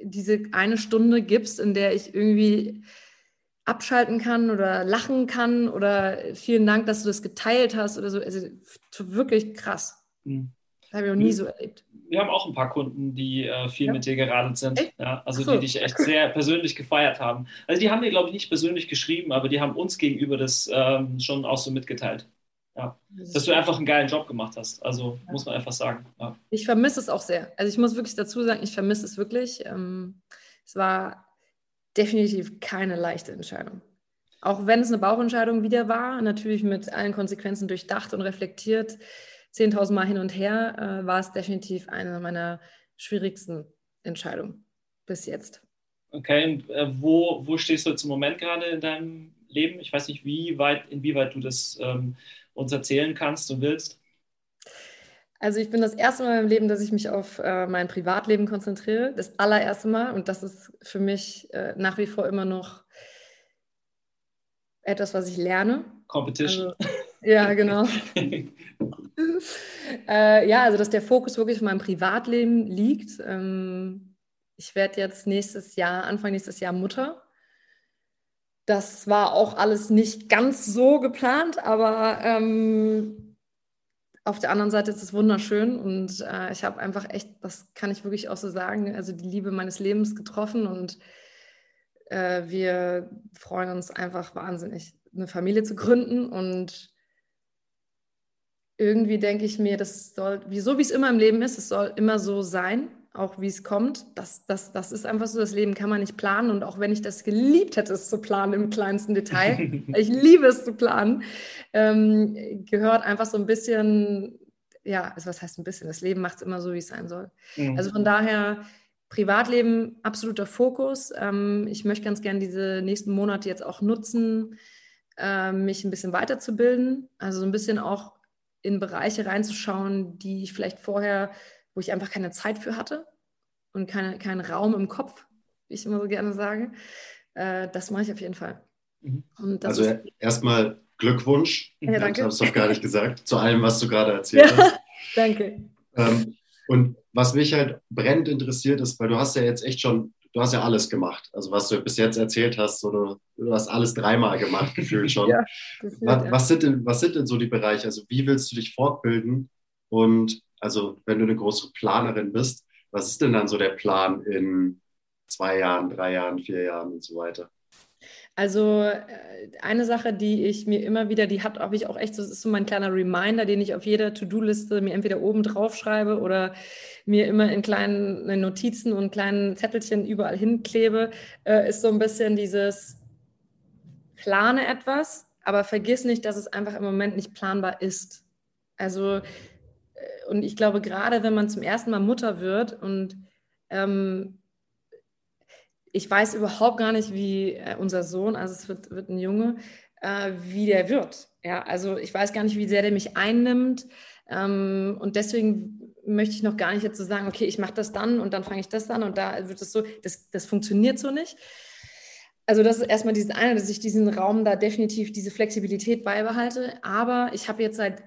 diese eine Stunde gibst, in der ich irgendwie abschalten kann oder lachen kann oder vielen Dank, dass du das geteilt hast oder so. Also wirklich krass. Mhm. Das habe ich noch nie so erlebt. Wir haben auch ein paar Kunden, die äh, viel ja. mit dir geradelt sind. Ja, also so. die dich echt (laughs) sehr persönlich gefeiert haben. Also die haben dir, glaube ich, nicht persönlich geschrieben, aber die haben uns gegenüber das ähm, schon auch so mitgeteilt. Ja. Dass du einfach einen geilen Job gemacht hast. Also ja. muss man einfach sagen. Ja. Ich vermisse es auch sehr. Also ich muss wirklich dazu sagen, ich vermisse es wirklich. Ähm, es war definitiv keine leichte Entscheidung. Auch wenn es eine Bauchentscheidung wieder war, natürlich mit allen Konsequenzen durchdacht und reflektiert, 10.000 Mal hin und her, äh, war es definitiv eine meiner schwierigsten Entscheidungen bis jetzt. Okay, und äh, wo, wo stehst du jetzt im Moment gerade in deinem Leben? Ich weiß nicht, wie weit, inwieweit du das ähm, uns erzählen kannst und willst? Also ich bin das erste Mal im Leben, dass ich mich auf äh, mein Privatleben konzentriere. Das allererste Mal. Und das ist für mich äh, nach wie vor immer noch etwas, was ich lerne. Competition. Also, ja, genau. (laughs) äh, ja, also dass der Fokus wirklich auf meinem Privatleben liegt. Ähm, ich werde jetzt nächstes Jahr, Anfang nächstes Jahr Mutter. Das war auch alles nicht ganz so geplant, aber ähm, auf der anderen Seite ist es wunderschön und äh, ich habe einfach echt, das kann ich wirklich auch so sagen, also die Liebe meines Lebens getroffen und äh, wir freuen uns einfach wahnsinnig, eine Familie zu gründen und irgendwie denke ich mir, das soll, wie, so wie es immer im Leben ist, es soll immer so sein. Auch wie es kommt. Das, das, das ist einfach so, das Leben kann man nicht planen. Und auch wenn ich das geliebt hätte, es zu planen im kleinsten Detail, (laughs) ich liebe es zu planen, ähm, gehört einfach so ein bisschen, ja, also was heißt ein bisschen, das Leben macht es immer so, wie es sein soll. Mhm. Also von daher, Privatleben absoluter Fokus. Ähm, ich möchte ganz gerne diese nächsten Monate jetzt auch nutzen, äh, mich ein bisschen weiterzubilden. Also so ein bisschen auch in Bereiche reinzuschauen, die ich vielleicht vorher wo ich einfach keine Zeit für hatte und keine, keinen Raum im Kopf, wie ich immer so gerne sage. Äh, das mache ich auf jeden Fall. Mhm. also erstmal Glückwunsch. Ja, danke. Ich habe es doch gar nicht gesagt, zu allem, was du gerade erzählt ja, hast. (laughs) Danke. Ähm, und was mich halt brennend interessiert ist, weil du hast ja jetzt echt schon, du hast ja alles gemacht. Also was du bis jetzt erzählt hast, so du, du hast alles dreimal gemacht, gefühlt (laughs) schon. ja, was, was, sind denn, was sind denn so die Bereiche? Also wie willst du dich fortbilden? Und also wenn du eine große Planerin bist, was ist denn dann so der Plan in zwei Jahren, drei Jahren, vier Jahren und so weiter? Also äh, eine Sache, die ich mir immer wieder, die hat habe ich auch echt, das ist so mein kleiner Reminder, den ich auf jeder To-Do-Liste mir entweder oben drauf schreibe oder mir immer in kleinen Notizen und kleinen Zettelchen überall hinklebe, äh, ist so ein bisschen dieses plane etwas, aber vergiss nicht, dass es einfach im Moment nicht planbar ist. Also und ich glaube, gerade wenn man zum ersten Mal Mutter wird und ähm, ich weiß überhaupt gar nicht, wie äh, unser Sohn, also es wird, wird ein Junge, äh, wie der wird. Ja, also ich weiß gar nicht, wie sehr der mich einnimmt. Ähm, und deswegen möchte ich noch gar nicht jetzt so sagen, okay, ich mache das dann und dann fange ich das an und da wird es so, das, das funktioniert so nicht. Also das ist erstmal dieses eine, dass ich diesen Raum da definitiv diese Flexibilität beibehalte. Aber ich habe jetzt seit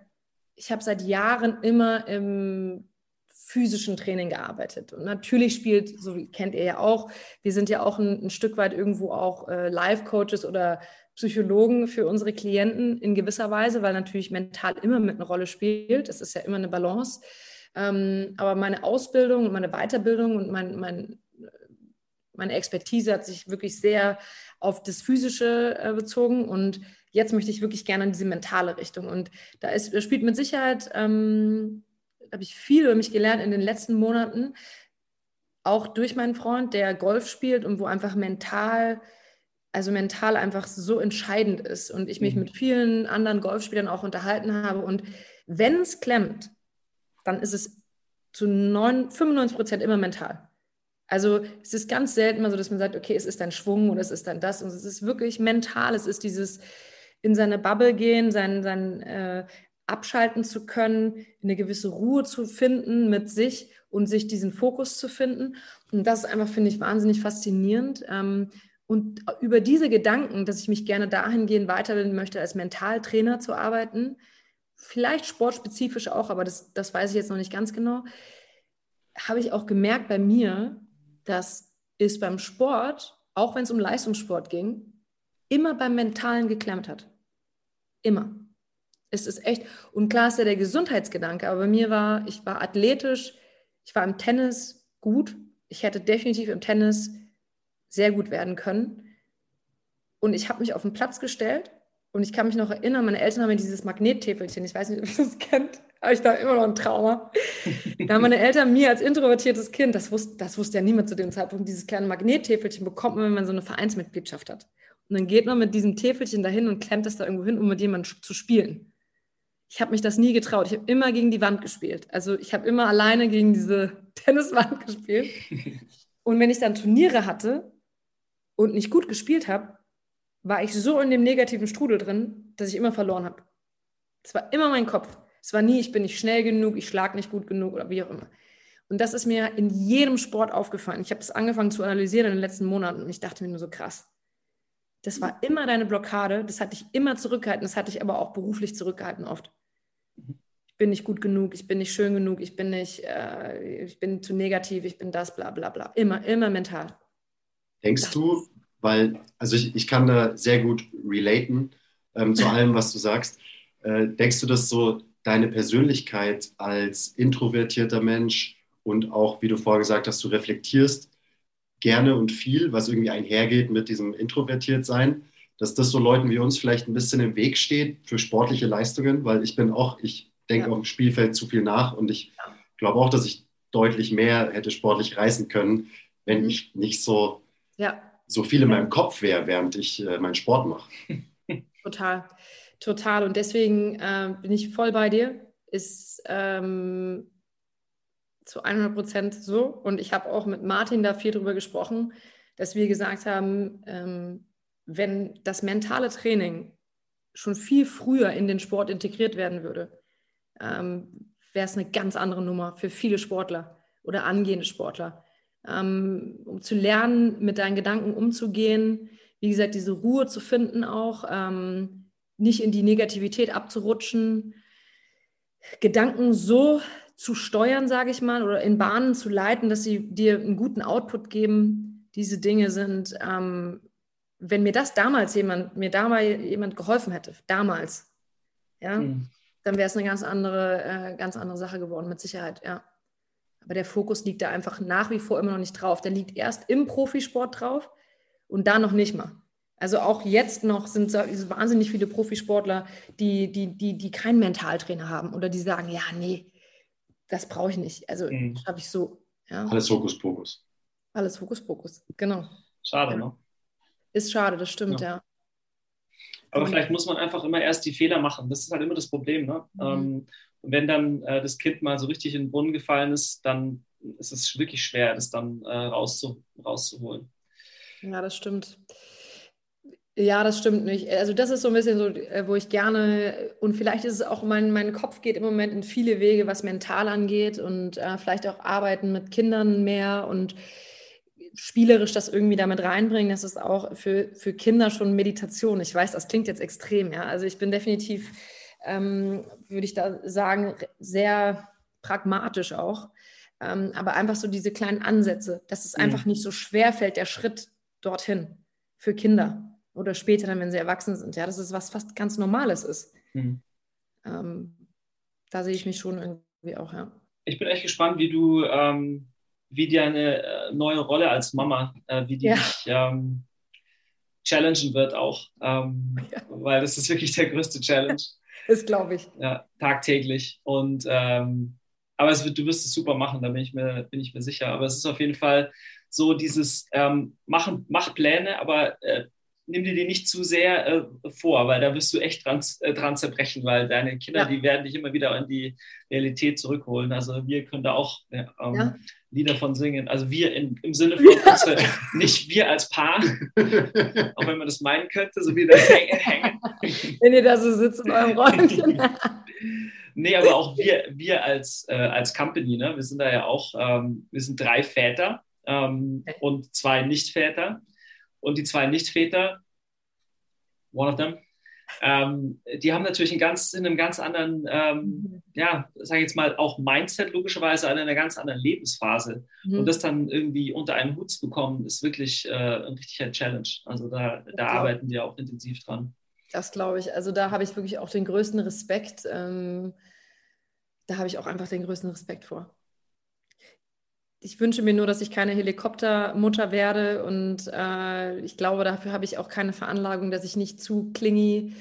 ich habe seit Jahren immer im physischen Training gearbeitet. Und natürlich spielt, so wie kennt ihr ja auch, wir sind ja auch ein, ein Stück weit irgendwo auch äh, Life-Coaches oder Psychologen für unsere Klienten in gewisser Weise, weil natürlich mental immer mit einer Rolle spielt. Es ist ja immer eine Balance. Ähm, aber meine Ausbildung und meine Weiterbildung und mein, mein, meine Expertise hat sich wirklich sehr auf das Physische äh, bezogen und jetzt möchte ich wirklich gerne in diese mentale Richtung. Und da, ist, da spielt mit Sicherheit, ähm, habe ich viel über mich gelernt in den letzten Monaten, auch durch meinen Freund, der Golf spielt und wo einfach mental, also mental einfach so entscheidend ist. Und ich mich mhm. mit vielen anderen Golfspielern auch unterhalten habe. Und wenn es klemmt, dann ist es zu 9, 95 Prozent immer mental. Also es ist ganz selten mal so, dass man sagt, okay, es ist dein Schwung oder es ist dann das. Und es ist wirklich mental. Es ist dieses, in seine Bubble gehen, sein, sein äh, abschalten zu können, eine gewisse Ruhe zu finden mit sich und sich diesen Fokus zu finden. Und das ist einfach, finde ich, wahnsinnig faszinierend. Ähm, und über diese Gedanken, dass ich mich gerne dahingehend weiterbilden möchte, als Mentaltrainer zu arbeiten, vielleicht sportspezifisch auch, aber das, das weiß ich jetzt noch nicht ganz genau, habe ich auch gemerkt bei mir, dass es beim Sport, auch wenn es um Leistungssport ging, immer beim Mentalen geklemmt hat. Immer. Es ist echt, und klar ist ja der Gesundheitsgedanke, aber bei mir war, ich war athletisch, ich war im Tennis gut. Ich hätte definitiv im Tennis sehr gut werden können. Und ich habe mich auf den Platz gestellt und ich kann mich noch erinnern, meine Eltern haben mir dieses Magnettäfelchen, ich weiß nicht, ob ihr das kennt, habe ich da immer noch ein Trauma. (laughs) da haben meine Eltern mir als introvertiertes Kind, das wusste, das wusste ja niemand zu dem Zeitpunkt, dieses kleine Magnettäfelchen bekommt man, wenn man so eine Vereinsmitgliedschaft hat. Und dann geht man mit diesem Täfelchen dahin und klemmt es da irgendwo hin, um mit jemandem zu spielen. Ich habe mich das nie getraut. Ich habe immer gegen die Wand gespielt. Also ich habe immer alleine gegen diese (laughs) Tenniswand gespielt. Und wenn ich dann Turniere hatte und nicht gut gespielt habe, war ich so in dem negativen Strudel drin, dass ich immer verloren habe. Es war immer mein Kopf. Es war nie, ich bin nicht schnell genug, ich schlage nicht gut genug oder wie auch immer. Und das ist mir in jedem Sport aufgefallen. Ich habe das angefangen zu analysieren in den letzten Monaten und ich dachte mir nur so krass. Das war immer deine Blockade, das hat dich immer zurückgehalten, das hat dich aber auch beruflich zurückgehalten oft. Ich bin nicht gut genug, ich bin nicht schön genug, ich bin nicht, äh, ich bin zu negativ, ich bin das, bla bla bla. Immer, immer mental. Denkst du, weil, also ich, ich kann da sehr gut relaten ähm, zu allem, was du sagst. Äh, denkst du, dass so deine Persönlichkeit als introvertierter Mensch und auch, wie du vorher gesagt hast, du reflektierst gerne und viel, was irgendwie einhergeht mit diesem Introvertiertsein, dass das so Leuten wie uns vielleicht ein bisschen im Weg steht für sportliche Leistungen, weil ich bin auch, ich denke ja. auf dem Spielfeld zu viel nach und ich glaube auch, dass ich deutlich mehr hätte sportlich reißen können, wenn mhm. ich nicht so, ja. so viel in meinem Kopf wäre, während ich äh, meinen Sport mache. (laughs) Total, total. Und deswegen äh, bin ich voll bei dir. Ist ähm, zu 100 Prozent so. Und ich habe auch mit Martin da viel drüber gesprochen, dass wir gesagt haben, ähm, wenn das mentale Training schon viel früher in den Sport integriert werden würde, ähm, wäre es eine ganz andere Nummer für viele Sportler oder angehende Sportler. Ähm, um zu lernen, mit deinen Gedanken umzugehen, wie gesagt, diese Ruhe zu finden auch, ähm, nicht in die Negativität abzurutschen, Gedanken so zu steuern, sage ich mal, oder in Bahnen zu leiten, dass sie dir einen guten Output geben. Diese Dinge sind, ähm, wenn mir das damals jemand, mir damals jemand geholfen hätte, damals, ja, mhm. dann wäre es eine ganz andere, äh, ganz andere Sache geworden, mit Sicherheit, ja. Aber der Fokus liegt da einfach nach wie vor immer noch nicht drauf. Der liegt erst im Profisport drauf und da noch nicht mal. Also auch jetzt noch sind so wahnsinnig viele Profisportler, die, die, die, die keinen Mentaltrainer haben oder die sagen, ja, nee, das brauche ich nicht. Also mhm. habe ich so. Ja. Alles Hokuspokus. Alles Hokuspokus, genau. Schade, ja. ne? Ist schade, das stimmt, ja. ja. Aber vielleicht muss man einfach immer erst die Fehler machen. Das ist halt immer das Problem. Ne? Mhm. Ähm, und wenn dann äh, das Kind mal so richtig in den Brunnen gefallen ist, dann ist es wirklich schwer, das dann äh, rauszu rauszuholen. Ja, das stimmt. Ja, das stimmt nicht. Also das ist so ein bisschen so, äh, wo ich gerne, und vielleicht ist es auch, mein, mein Kopf geht im Moment in viele Wege, was mental angeht und äh, vielleicht auch arbeiten mit Kindern mehr und spielerisch das irgendwie damit reinbringen. Das ist auch für, für Kinder schon Meditation. Ich weiß, das klingt jetzt extrem, ja. Also ich bin definitiv, ähm, würde ich da sagen, sehr pragmatisch auch. Ähm, aber einfach so diese kleinen Ansätze, dass es mhm. einfach nicht so schwer fällt, der Schritt dorthin für Kinder oder später dann, wenn sie erwachsen sind. Ja, das ist was fast ganz Normales ist. Mhm. Ähm, da sehe ich mich schon irgendwie auch, ja. Ich bin echt gespannt, wie du, ähm, wie dir eine äh, neue Rolle als Mama, äh, wie die ja. dich ähm, challengen wird auch, ähm, ja. weil das ist wirklich der größte Challenge. (laughs) das glaube ich. Ja, tagtäglich. Und ähm, aber es wird, du wirst es super machen, da bin ich mir, bin ich mir sicher. Aber es ist auf jeden Fall so dieses ähm, machen, mach Pläne, aber äh, nimm dir die nicht zu sehr äh, vor, weil da wirst du echt dran, äh, dran zerbrechen, weil deine Kinder, ja. die werden dich immer wieder in die Realität zurückholen. Also wir können da auch äh, ähm, ja. Lieder von singen. Also wir in, im Sinne von unsere, nicht wir als Paar, (laughs) auch wenn man das meinen könnte, so wie das Hängen. hängen. Wenn ihr da so sitzt in eurem Räumchen. nee, aber auch wir, wir als, äh, als Company, ne? wir sind da ja auch, ähm, wir sind drei Väter ähm, und zwei Nichtväter. Und die zwei Nichtväter, one of them, ähm, die haben natürlich einen ganz, in einem ganz anderen, ähm, mhm. ja, sage ich jetzt mal, auch Mindset logischerweise, in einer ganz anderen Lebensphase. Mhm. Und das dann irgendwie unter einen Hut zu bekommen, ist wirklich äh, ein richtiger Challenge. Also da, da arbeiten wir auch intensiv dran. Das glaube ich. Also da habe ich wirklich auch den größten Respekt. Ähm, da habe ich auch einfach den größten Respekt vor ich wünsche mir nur, dass ich keine Helikoptermutter werde und äh, ich glaube, dafür habe ich auch keine Veranlagung, dass ich nicht zu klingy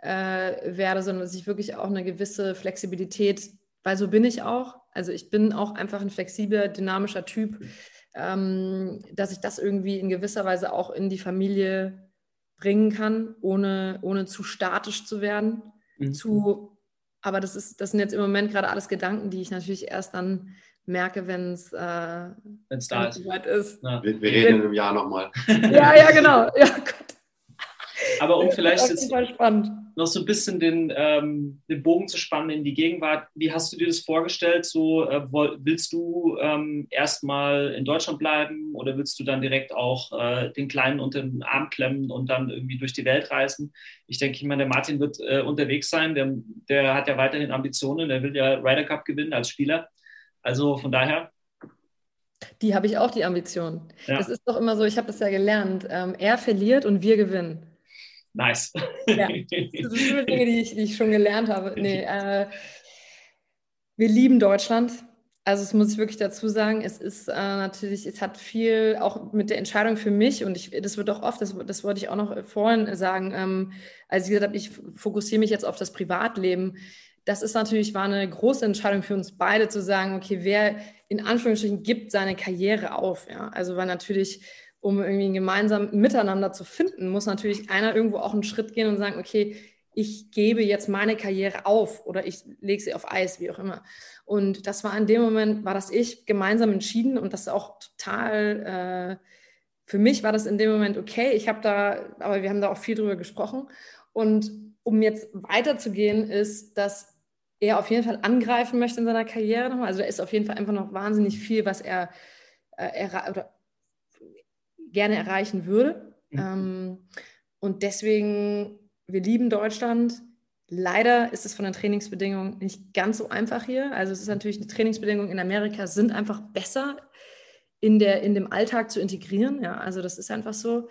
äh, werde, sondern dass ich wirklich auch eine gewisse Flexibilität, weil so bin ich auch. Also ich bin auch einfach ein flexibler, dynamischer Typ, ähm, dass ich das irgendwie in gewisser Weise auch in die Familie bringen kann, ohne, ohne zu statisch zu werden. Mhm. Zu, aber das, ist, das sind jetzt im Moment gerade alles Gedanken, die ich natürlich erst dann merke, wenn es äh, da ist. Weit ist. Ja. Wir, wir, reden in einem Jahr nochmal. (laughs) ja, ja, genau. Ja, Aber um vielleicht jetzt noch so ein bisschen den, ähm, den Bogen zu spannen in die Gegenwart, wie hast du dir das vorgestellt? So, äh, willst du ähm, erstmal in Deutschland bleiben oder willst du dann direkt auch äh, den Kleinen unter den Arm klemmen und dann irgendwie durch die Welt reisen? Ich denke, ich meine, der Martin wird äh, unterwegs sein, der, der hat ja weiterhin Ambitionen, der will ja Ryder Cup gewinnen als Spieler. Also von daher. Die habe ich auch, die Ambition. Ja. Das ist doch immer so, ich habe das ja gelernt. Ähm, er verliert und wir gewinnen. Nice. Ja, das sind schöne (laughs) Dinge, die ich, die ich schon gelernt habe. Nee, (laughs) äh, wir lieben Deutschland. Also das muss ich wirklich dazu sagen. Es ist äh, natürlich, es hat viel auch mit der Entscheidung für mich und ich, das wird auch oft, das, das wollte ich auch noch vorhin sagen, ähm, als ich gesagt habe, ich fokussiere mich jetzt auf das Privatleben das ist natürlich, war eine große Entscheidung für uns beide zu sagen, okay, wer, in Anführungsstrichen gibt seine Karriere auf. Ja? Also weil natürlich, um irgendwie ein gemeinsames Miteinander zu finden, muss natürlich einer irgendwo auch einen Schritt gehen und sagen, okay, ich gebe jetzt meine Karriere auf oder ich lege sie auf Eis, wie auch immer. Und das war in dem Moment, war das ich gemeinsam entschieden und das ist auch total, äh, für mich war das in dem Moment okay. Ich habe da, aber wir haben da auch viel drüber gesprochen. Und um jetzt weiterzugehen, ist, dass er auf jeden Fall angreifen möchte in seiner Karriere nochmal. Also da ist auf jeden Fall einfach noch wahnsinnig viel, was er, äh, er gerne erreichen würde. Mhm. Ähm, und deswegen, wir lieben Deutschland. Leider ist es von den Trainingsbedingungen nicht ganz so einfach hier. Also es ist natürlich, die Trainingsbedingungen in Amerika sind einfach besser in, der, in dem Alltag zu integrieren. Ja, also das ist einfach so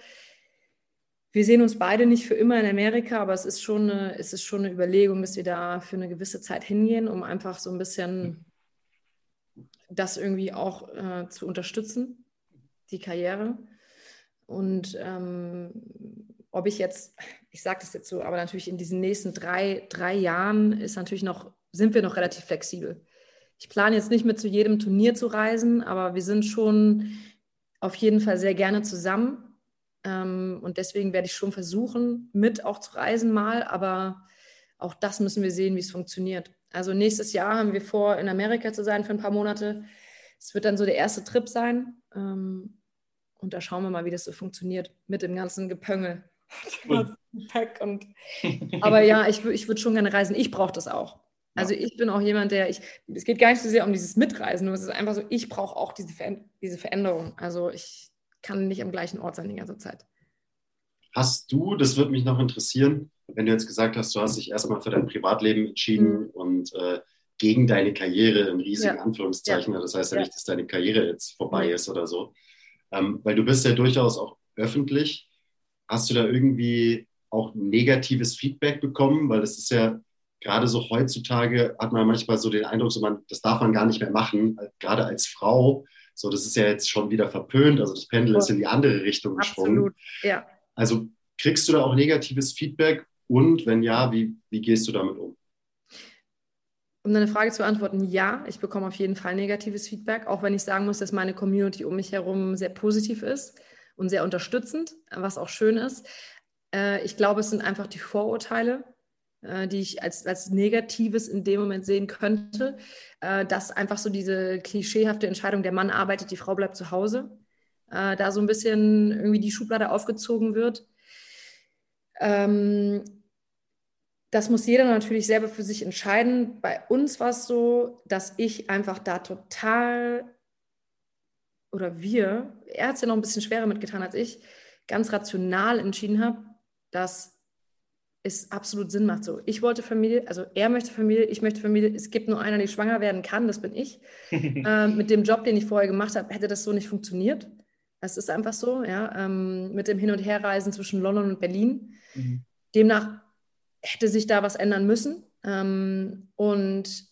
wir sehen uns beide nicht für immer in Amerika, aber es ist schon eine, es ist schon eine Überlegung, dass wir da für eine gewisse Zeit hingehen, um einfach so ein bisschen das irgendwie auch äh, zu unterstützen, die Karriere. Und ähm, ob ich jetzt, ich sage das jetzt so, aber natürlich in diesen nächsten drei, drei Jahren ist natürlich noch, sind wir noch relativ flexibel. Ich plane jetzt nicht mit zu jedem Turnier zu reisen, aber wir sind schon auf jeden Fall sehr gerne zusammen. Ähm, und deswegen werde ich schon versuchen, mit auch zu reisen mal, aber auch das müssen wir sehen, wie es funktioniert. Also nächstes Jahr haben wir vor, in Amerika zu sein für ein paar Monate. Es wird dann so der erste Trip sein. Ähm, und da schauen wir mal, wie das so funktioniert mit dem ganzen Gepöngel. Gepäck (laughs) und, aber ja, ich, ich würde schon gerne reisen. Ich brauche das auch. Also ich bin auch jemand, der ich, es geht gar nicht so sehr um dieses Mitreisen, nur es ist einfach so, ich brauche auch diese, Ver diese Veränderung. Also ich, kann nicht am gleichen Ort sein die ganze Zeit. Hast du, das würde mich noch interessieren, wenn du jetzt gesagt hast, du hast dich erstmal für dein Privatleben entschieden mhm. und äh, gegen deine Karriere in riesigen ja. Anführungszeichen, ja. das heißt ja, ja, nicht, dass deine Karriere jetzt vorbei mhm. ist oder so, ähm, weil du bist ja durchaus auch öffentlich. Hast du da irgendwie auch negatives Feedback bekommen? Weil das ist ja gerade so heutzutage, hat man manchmal so den Eindruck, so man, das darf man gar nicht mehr machen, gerade als Frau so, das ist ja jetzt schon wieder verpönt. Also das Pendel ist in die andere Richtung gesprungen. Absolut, ja. Also kriegst du da auch negatives Feedback? Und wenn ja, wie, wie gehst du damit um? Um deine Frage zu beantworten, ja, ich bekomme auf jeden Fall negatives Feedback, auch wenn ich sagen muss, dass meine Community um mich herum sehr positiv ist und sehr unterstützend, was auch schön ist. Äh, ich glaube, es sind einfach die Vorurteile, äh, die ich als, als Negatives in dem Moment sehen könnte, äh, dass einfach so diese klischeehafte Entscheidung, der Mann arbeitet, die Frau bleibt zu Hause, äh, da so ein bisschen irgendwie die Schublade aufgezogen wird. Ähm, das muss jeder natürlich selber für sich entscheiden. Bei uns war es so, dass ich einfach da total oder wir, er hat es ja noch ein bisschen schwerer mitgetan als ich, ganz rational entschieden habe, dass es absolut Sinn macht. So, ich wollte Familie, also er möchte Familie, ich möchte Familie. Es gibt nur einer, der schwanger werden kann, das bin ich. (laughs) ähm, mit dem Job, den ich vorher gemacht habe, hätte das so nicht funktioniert. Das ist einfach so, ja. Ähm, mit dem Hin- und Herreisen zwischen London und Berlin. Mhm. Demnach hätte sich da was ändern müssen. Ähm, und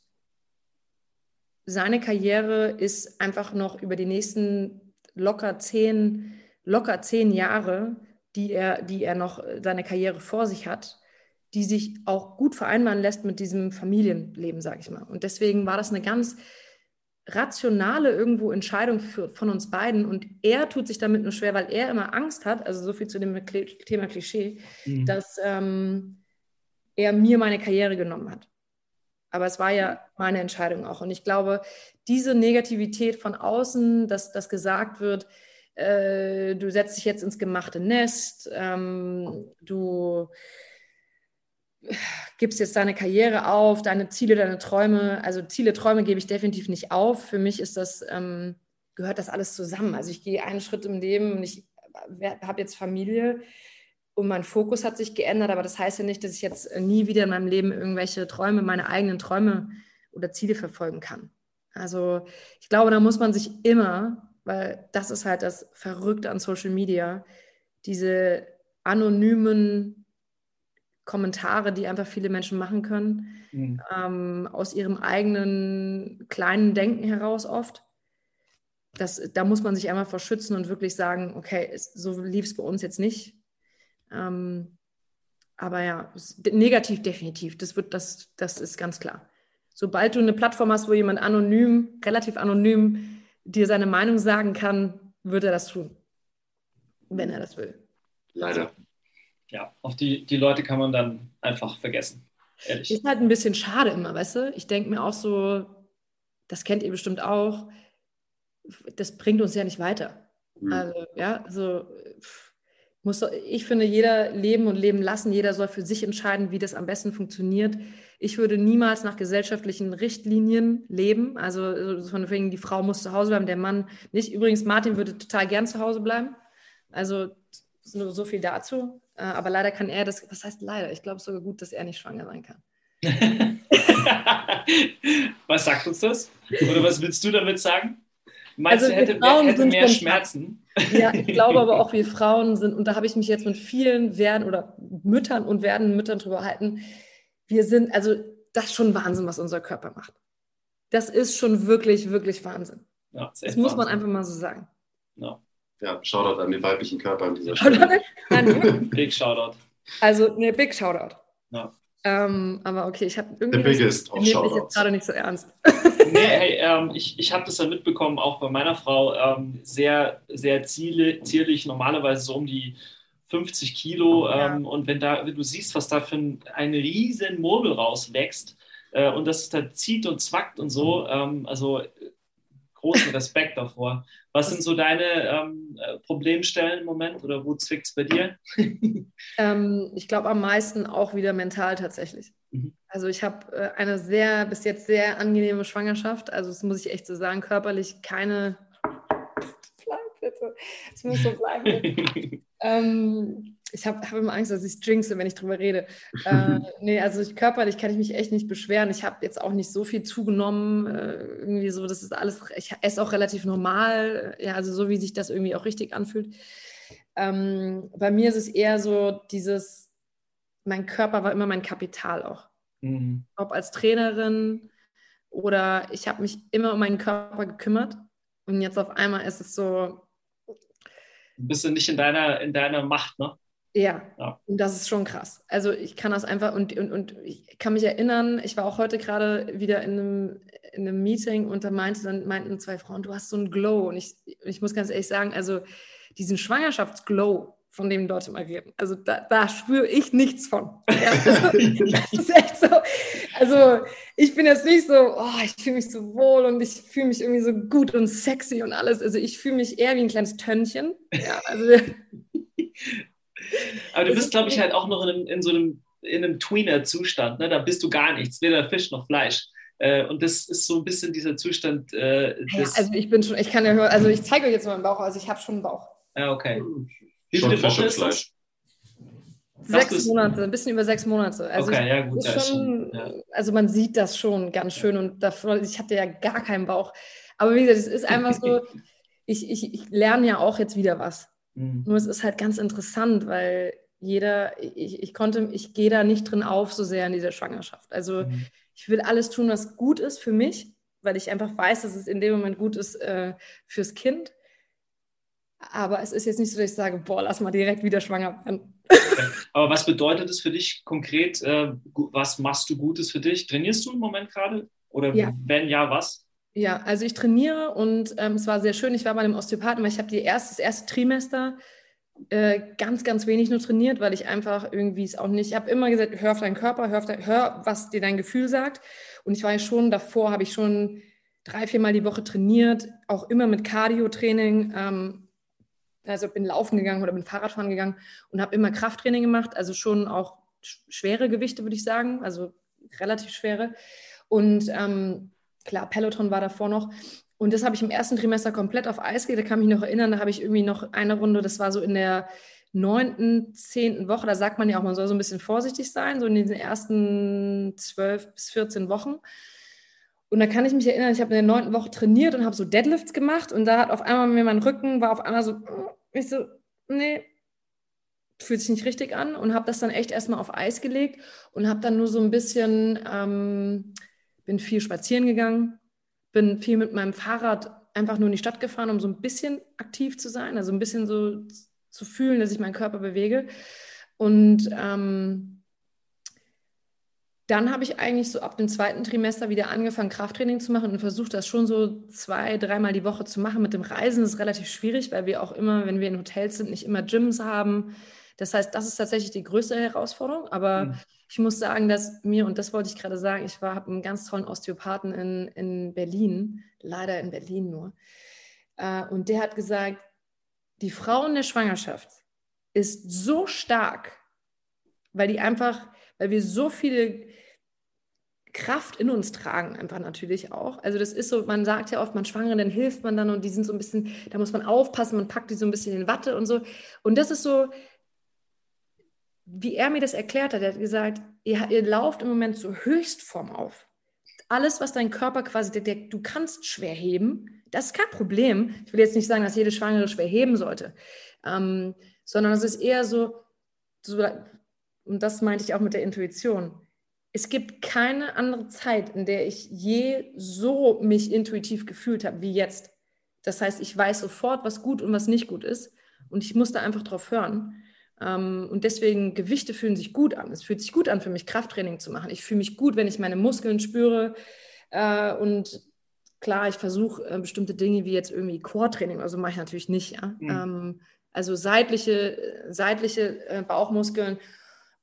seine Karriere ist einfach noch über die nächsten locker zehn, locker zehn Jahre, die er, die er noch seine Karriere vor sich hat, die sich auch gut vereinbaren lässt mit diesem Familienleben, sage ich mal. Und deswegen war das eine ganz rationale irgendwo Entscheidung für, von uns beiden. Und er tut sich damit nur schwer, weil er immer Angst hat, also so viel zu dem Thema Klischee, mhm. dass ähm, er mir meine Karriere genommen hat. Aber es war ja meine Entscheidung auch. Und ich glaube, diese Negativität von außen, dass das gesagt wird, äh, du setzt dich jetzt ins gemachte Nest, ähm, du gibst jetzt deine Karriere auf, deine Ziele, deine Träume. Also Ziele, Träume gebe ich definitiv nicht auf. Für mich ist das, ähm, gehört das alles zusammen. Also ich gehe einen Schritt im Leben und ich habe jetzt Familie und mein Fokus hat sich geändert, aber das heißt ja nicht, dass ich jetzt nie wieder in meinem Leben irgendwelche Träume, meine eigenen Träume oder Ziele verfolgen kann. Also ich glaube, da muss man sich immer, weil das ist halt das Verrückte an Social Media, diese anonymen Kommentare, die einfach viele Menschen machen können, mhm. ähm, aus ihrem eigenen kleinen Denken heraus oft. Das, da muss man sich einmal verschützen und wirklich sagen, okay, so lief es bei uns jetzt nicht. Ähm, aber ja, negativ definitiv, das, wird, das, das ist ganz klar. sobald du eine Plattform hast, wo jemand anonym, relativ anonym dir seine Meinung sagen kann, wird er das tun, wenn er das will. Leider. Ja, auf die, die Leute kann man dann einfach vergessen. Ehrlich. Ist halt ein bisschen schade immer, weißt du? Ich denke mir auch so, das kennt ihr bestimmt auch, das bringt uns ja nicht weiter. Mhm. Also, ja, also muss, ich finde, jeder leben und leben lassen, jeder soll für sich entscheiden, wie das am besten funktioniert. Ich würde niemals nach gesellschaftlichen Richtlinien leben. Also von wegen, die Frau muss zu Hause bleiben, der Mann nicht. Übrigens, Martin würde total gern zu Hause bleiben. Also nur so viel dazu. Äh, aber leider kann er das, was heißt leider? Ich glaube sogar gut, dass er nicht schwanger sein kann. (laughs) was sagt uns das? Oder was willst du damit sagen? Meinst also du, hätte, Frauen hätte mehr Schmerzen? Ja, ich glaube aber auch, (laughs) wir Frauen sind, und da habe ich mich jetzt mit vielen werden oder Müttern und werdenden Müttern drüber halten, wir sind, also das ist schon Wahnsinn, was unser Körper macht. Das ist schon wirklich, wirklich Wahnsinn. Ja, das, das muss Wahnsinn. man einfach mal so sagen. Ja. ja, Shoutout an den weiblichen Körper an dieser Stelle. (laughs) big Shoutout. Also, ne, Big Shoutout. Ja. Ähm, aber okay, ich habe irgendwie. The biggest of Shoutouts. jetzt gerade nicht so ernst. nee, hey, ähm, ich, ich habe das ja mitbekommen, auch bei meiner Frau, ähm, sehr, sehr ziele, zierlich, normalerweise so um die 50 Kilo. Ja. Ähm, und wenn, da, wenn du siehst, was da für ein, ein riesen Murmel rauswächst äh, und das da zieht und zwackt und so, ähm, also großen Respekt davor. Was sind so deine ähm, äh, Problemstellen im Moment oder wo zwickt es bei dir? (laughs) ähm, ich glaube am meisten auch wieder mental tatsächlich. Mhm. Also ich habe äh, eine sehr, bis jetzt sehr angenehme Schwangerschaft. Also das muss ich echt so sagen, körperlich keine... Es muss so bleiben. (laughs) ähm, ich habe hab immer Angst, dass ich drinkse, wenn ich drüber rede. Äh, (laughs) nee, also ich, körperlich kann ich mich echt nicht beschweren. Ich habe jetzt auch nicht so viel zugenommen. Äh, irgendwie so, das ist alles, ich esse auch relativ normal. Ja, also so, wie sich das irgendwie auch richtig anfühlt. Ähm, bei mir ist es eher so dieses, mein Körper war immer mein Kapital auch. Mhm. Ob als Trainerin oder ich habe mich immer um meinen Körper gekümmert. Und jetzt auf einmal ist es so. Bist du nicht in deiner, in deiner Macht, ne? Ja. ja. und das ist schon krass. Also ich kann das einfach und, und, und ich kann mich erinnern, ich war auch heute gerade wieder in einem, in einem Meeting und da meinte, dann meinten zwei Frauen, du hast so einen Glow. Und ich, ich muss ganz ehrlich sagen, also diesen Schwangerschaftsglow, von dem Leute immer reden. Also da, da spüre ich nichts von. (laughs) Ja, das ist echt so. Also ich bin jetzt nicht so, oh, ich fühle mich so wohl und ich fühle mich irgendwie so gut und sexy und alles. Also ich fühle mich eher wie ein kleines Tönnchen. Ja, also (laughs) Aber du bist, glaube ich, halt auch noch in, einem, in so einem, in einem Tweener-Zustand. Ne? Da bist du gar nichts, weder Fisch noch Fleisch. Äh, und das ist so ein bisschen dieser Zustand. Äh, ja, also ich bin schon, ich kann ja hören, also ich zeige euch jetzt mal meinen Bauch, also ich habe schon einen Bauch. Ja, okay. Wie viele Wochen ist das? Sechs Monate, ein bisschen über sechs Monate. Also okay, ja, gut. Schon, ja. Also man sieht das schon ganz schön und davor, ich hatte ja gar keinen Bauch. Aber wie gesagt, es ist einfach so, (laughs) ich, ich, ich lerne ja auch jetzt wieder was. Mhm. Nur es ist halt ganz interessant, weil jeder, ich, ich konnte, ich gehe da nicht drin auf so sehr in dieser Schwangerschaft. Also mhm. ich will alles tun, was gut ist für mich, weil ich einfach weiß, dass es in dem Moment gut ist äh, fürs Kind. Aber es ist jetzt nicht so, dass ich sage, boah, lass mal direkt wieder schwanger werden. (laughs) Aber was bedeutet es für dich konkret? Äh, was machst du Gutes für dich? Trainierst du im Moment gerade? Oder ja. wenn ja, was? Ja, also ich trainiere und ähm, es war sehr schön. Ich war bei einem Osteopathen, weil ich habe erste, das erste Trimester äh, ganz, ganz wenig nur trainiert, weil ich einfach irgendwie es auch nicht, ich habe immer gesagt, hör auf deinen Körper, hör, auf dein, hör, was dir dein Gefühl sagt. Und ich war ja schon, davor habe ich schon drei, viermal die Woche trainiert, auch immer mit Cardio-Training. Ähm, also bin laufen gegangen oder bin Fahrradfahren gegangen und habe immer Krafttraining gemacht, also schon auch schwere Gewichte, würde ich sagen, also relativ schwere. Und ähm, klar, Peloton war davor noch. Und das habe ich im ersten Trimester komplett auf Eis gelegt. Da kann ich mich noch erinnern, da habe ich irgendwie noch eine Runde, das war so in der neunten, zehnten Woche, da sagt man ja auch, man soll so ein bisschen vorsichtig sein, so in den ersten zwölf bis 14 Wochen. Und da kann ich mich erinnern, ich habe in der neunten Woche trainiert und habe so Deadlifts gemacht und da hat auf einmal mir mein Rücken, war auf einmal so, ich so, nee, fühlt sich nicht richtig an und habe das dann echt erstmal auf Eis gelegt und habe dann nur so ein bisschen ähm, bin viel spazieren gegangen, bin viel mit meinem Fahrrad einfach nur in die Stadt gefahren, um so ein bisschen aktiv zu sein, also ein bisschen so zu fühlen, dass ich meinen Körper bewege. Und ähm, dann habe ich eigentlich so ab dem zweiten Trimester wieder angefangen, Krafttraining zu machen und versucht das schon so zwei, dreimal die Woche zu machen. Mit dem Reisen ist es relativ schwierig, weil wir auch immer, wenn wir in Hotels sind, nicht immer Gyms haben. Das heißt, das ist tatsächlich die größte Herausforderung. Aber mhm. ich muss sagen, dass mir, und das wollte ich gerade sagen, ich habe einen ganz tollen Osteopathen in, in Berlin, leider in Berlin nur. Äh, und der hat gesagt, die Frau in der Schwangerschaft ist so stark, weil die einfach, weil wir so viele Kraft in uns tragen, einfach natürlich auch. Also das ist so, man sagt ja oft, man schwanger, dann hilft man dann und die sind so ein bisschen, da muss man aufpassen, man packt die so ein bisschen in Watte und so. Und das ist so, wie er mir das erklärt hat, er hat gesagt, ihr, ihr lauft im Moment zur Höchstform auf. Alles, was dein Körper quasi, der, du kannst schwer heben, das ist kein Problem. Ich will jetzt nicht sagen, dass jede Schwangere schwer heben sollte, ähm, sondern es ist eher so, so, und das meinte ich auch mit der Intuition es gibt keine andere Zeit, in der ich je so mich intuitiv gefühlt habe wie jetzt. Das heißt, ich weiß sofort, was gut und was nicht gut ist. Und ich muss da einfach drauf hören. Ähm, und deswegen, Gewichte fühlen sich gut an. Es fühlt sich gut an für mich, Krafttraining zu machen. Ich fühle mich gut, wenn ich meine Muskeln spüre. Äh, und klar, ich versuche äh, bestimmte Dinge wie jetzt irgendwie Core-Training, also mache ich natürlich nicht. Ja? Mhm. Ähm, also seitliche, seitliche äh, Bauchmuskeln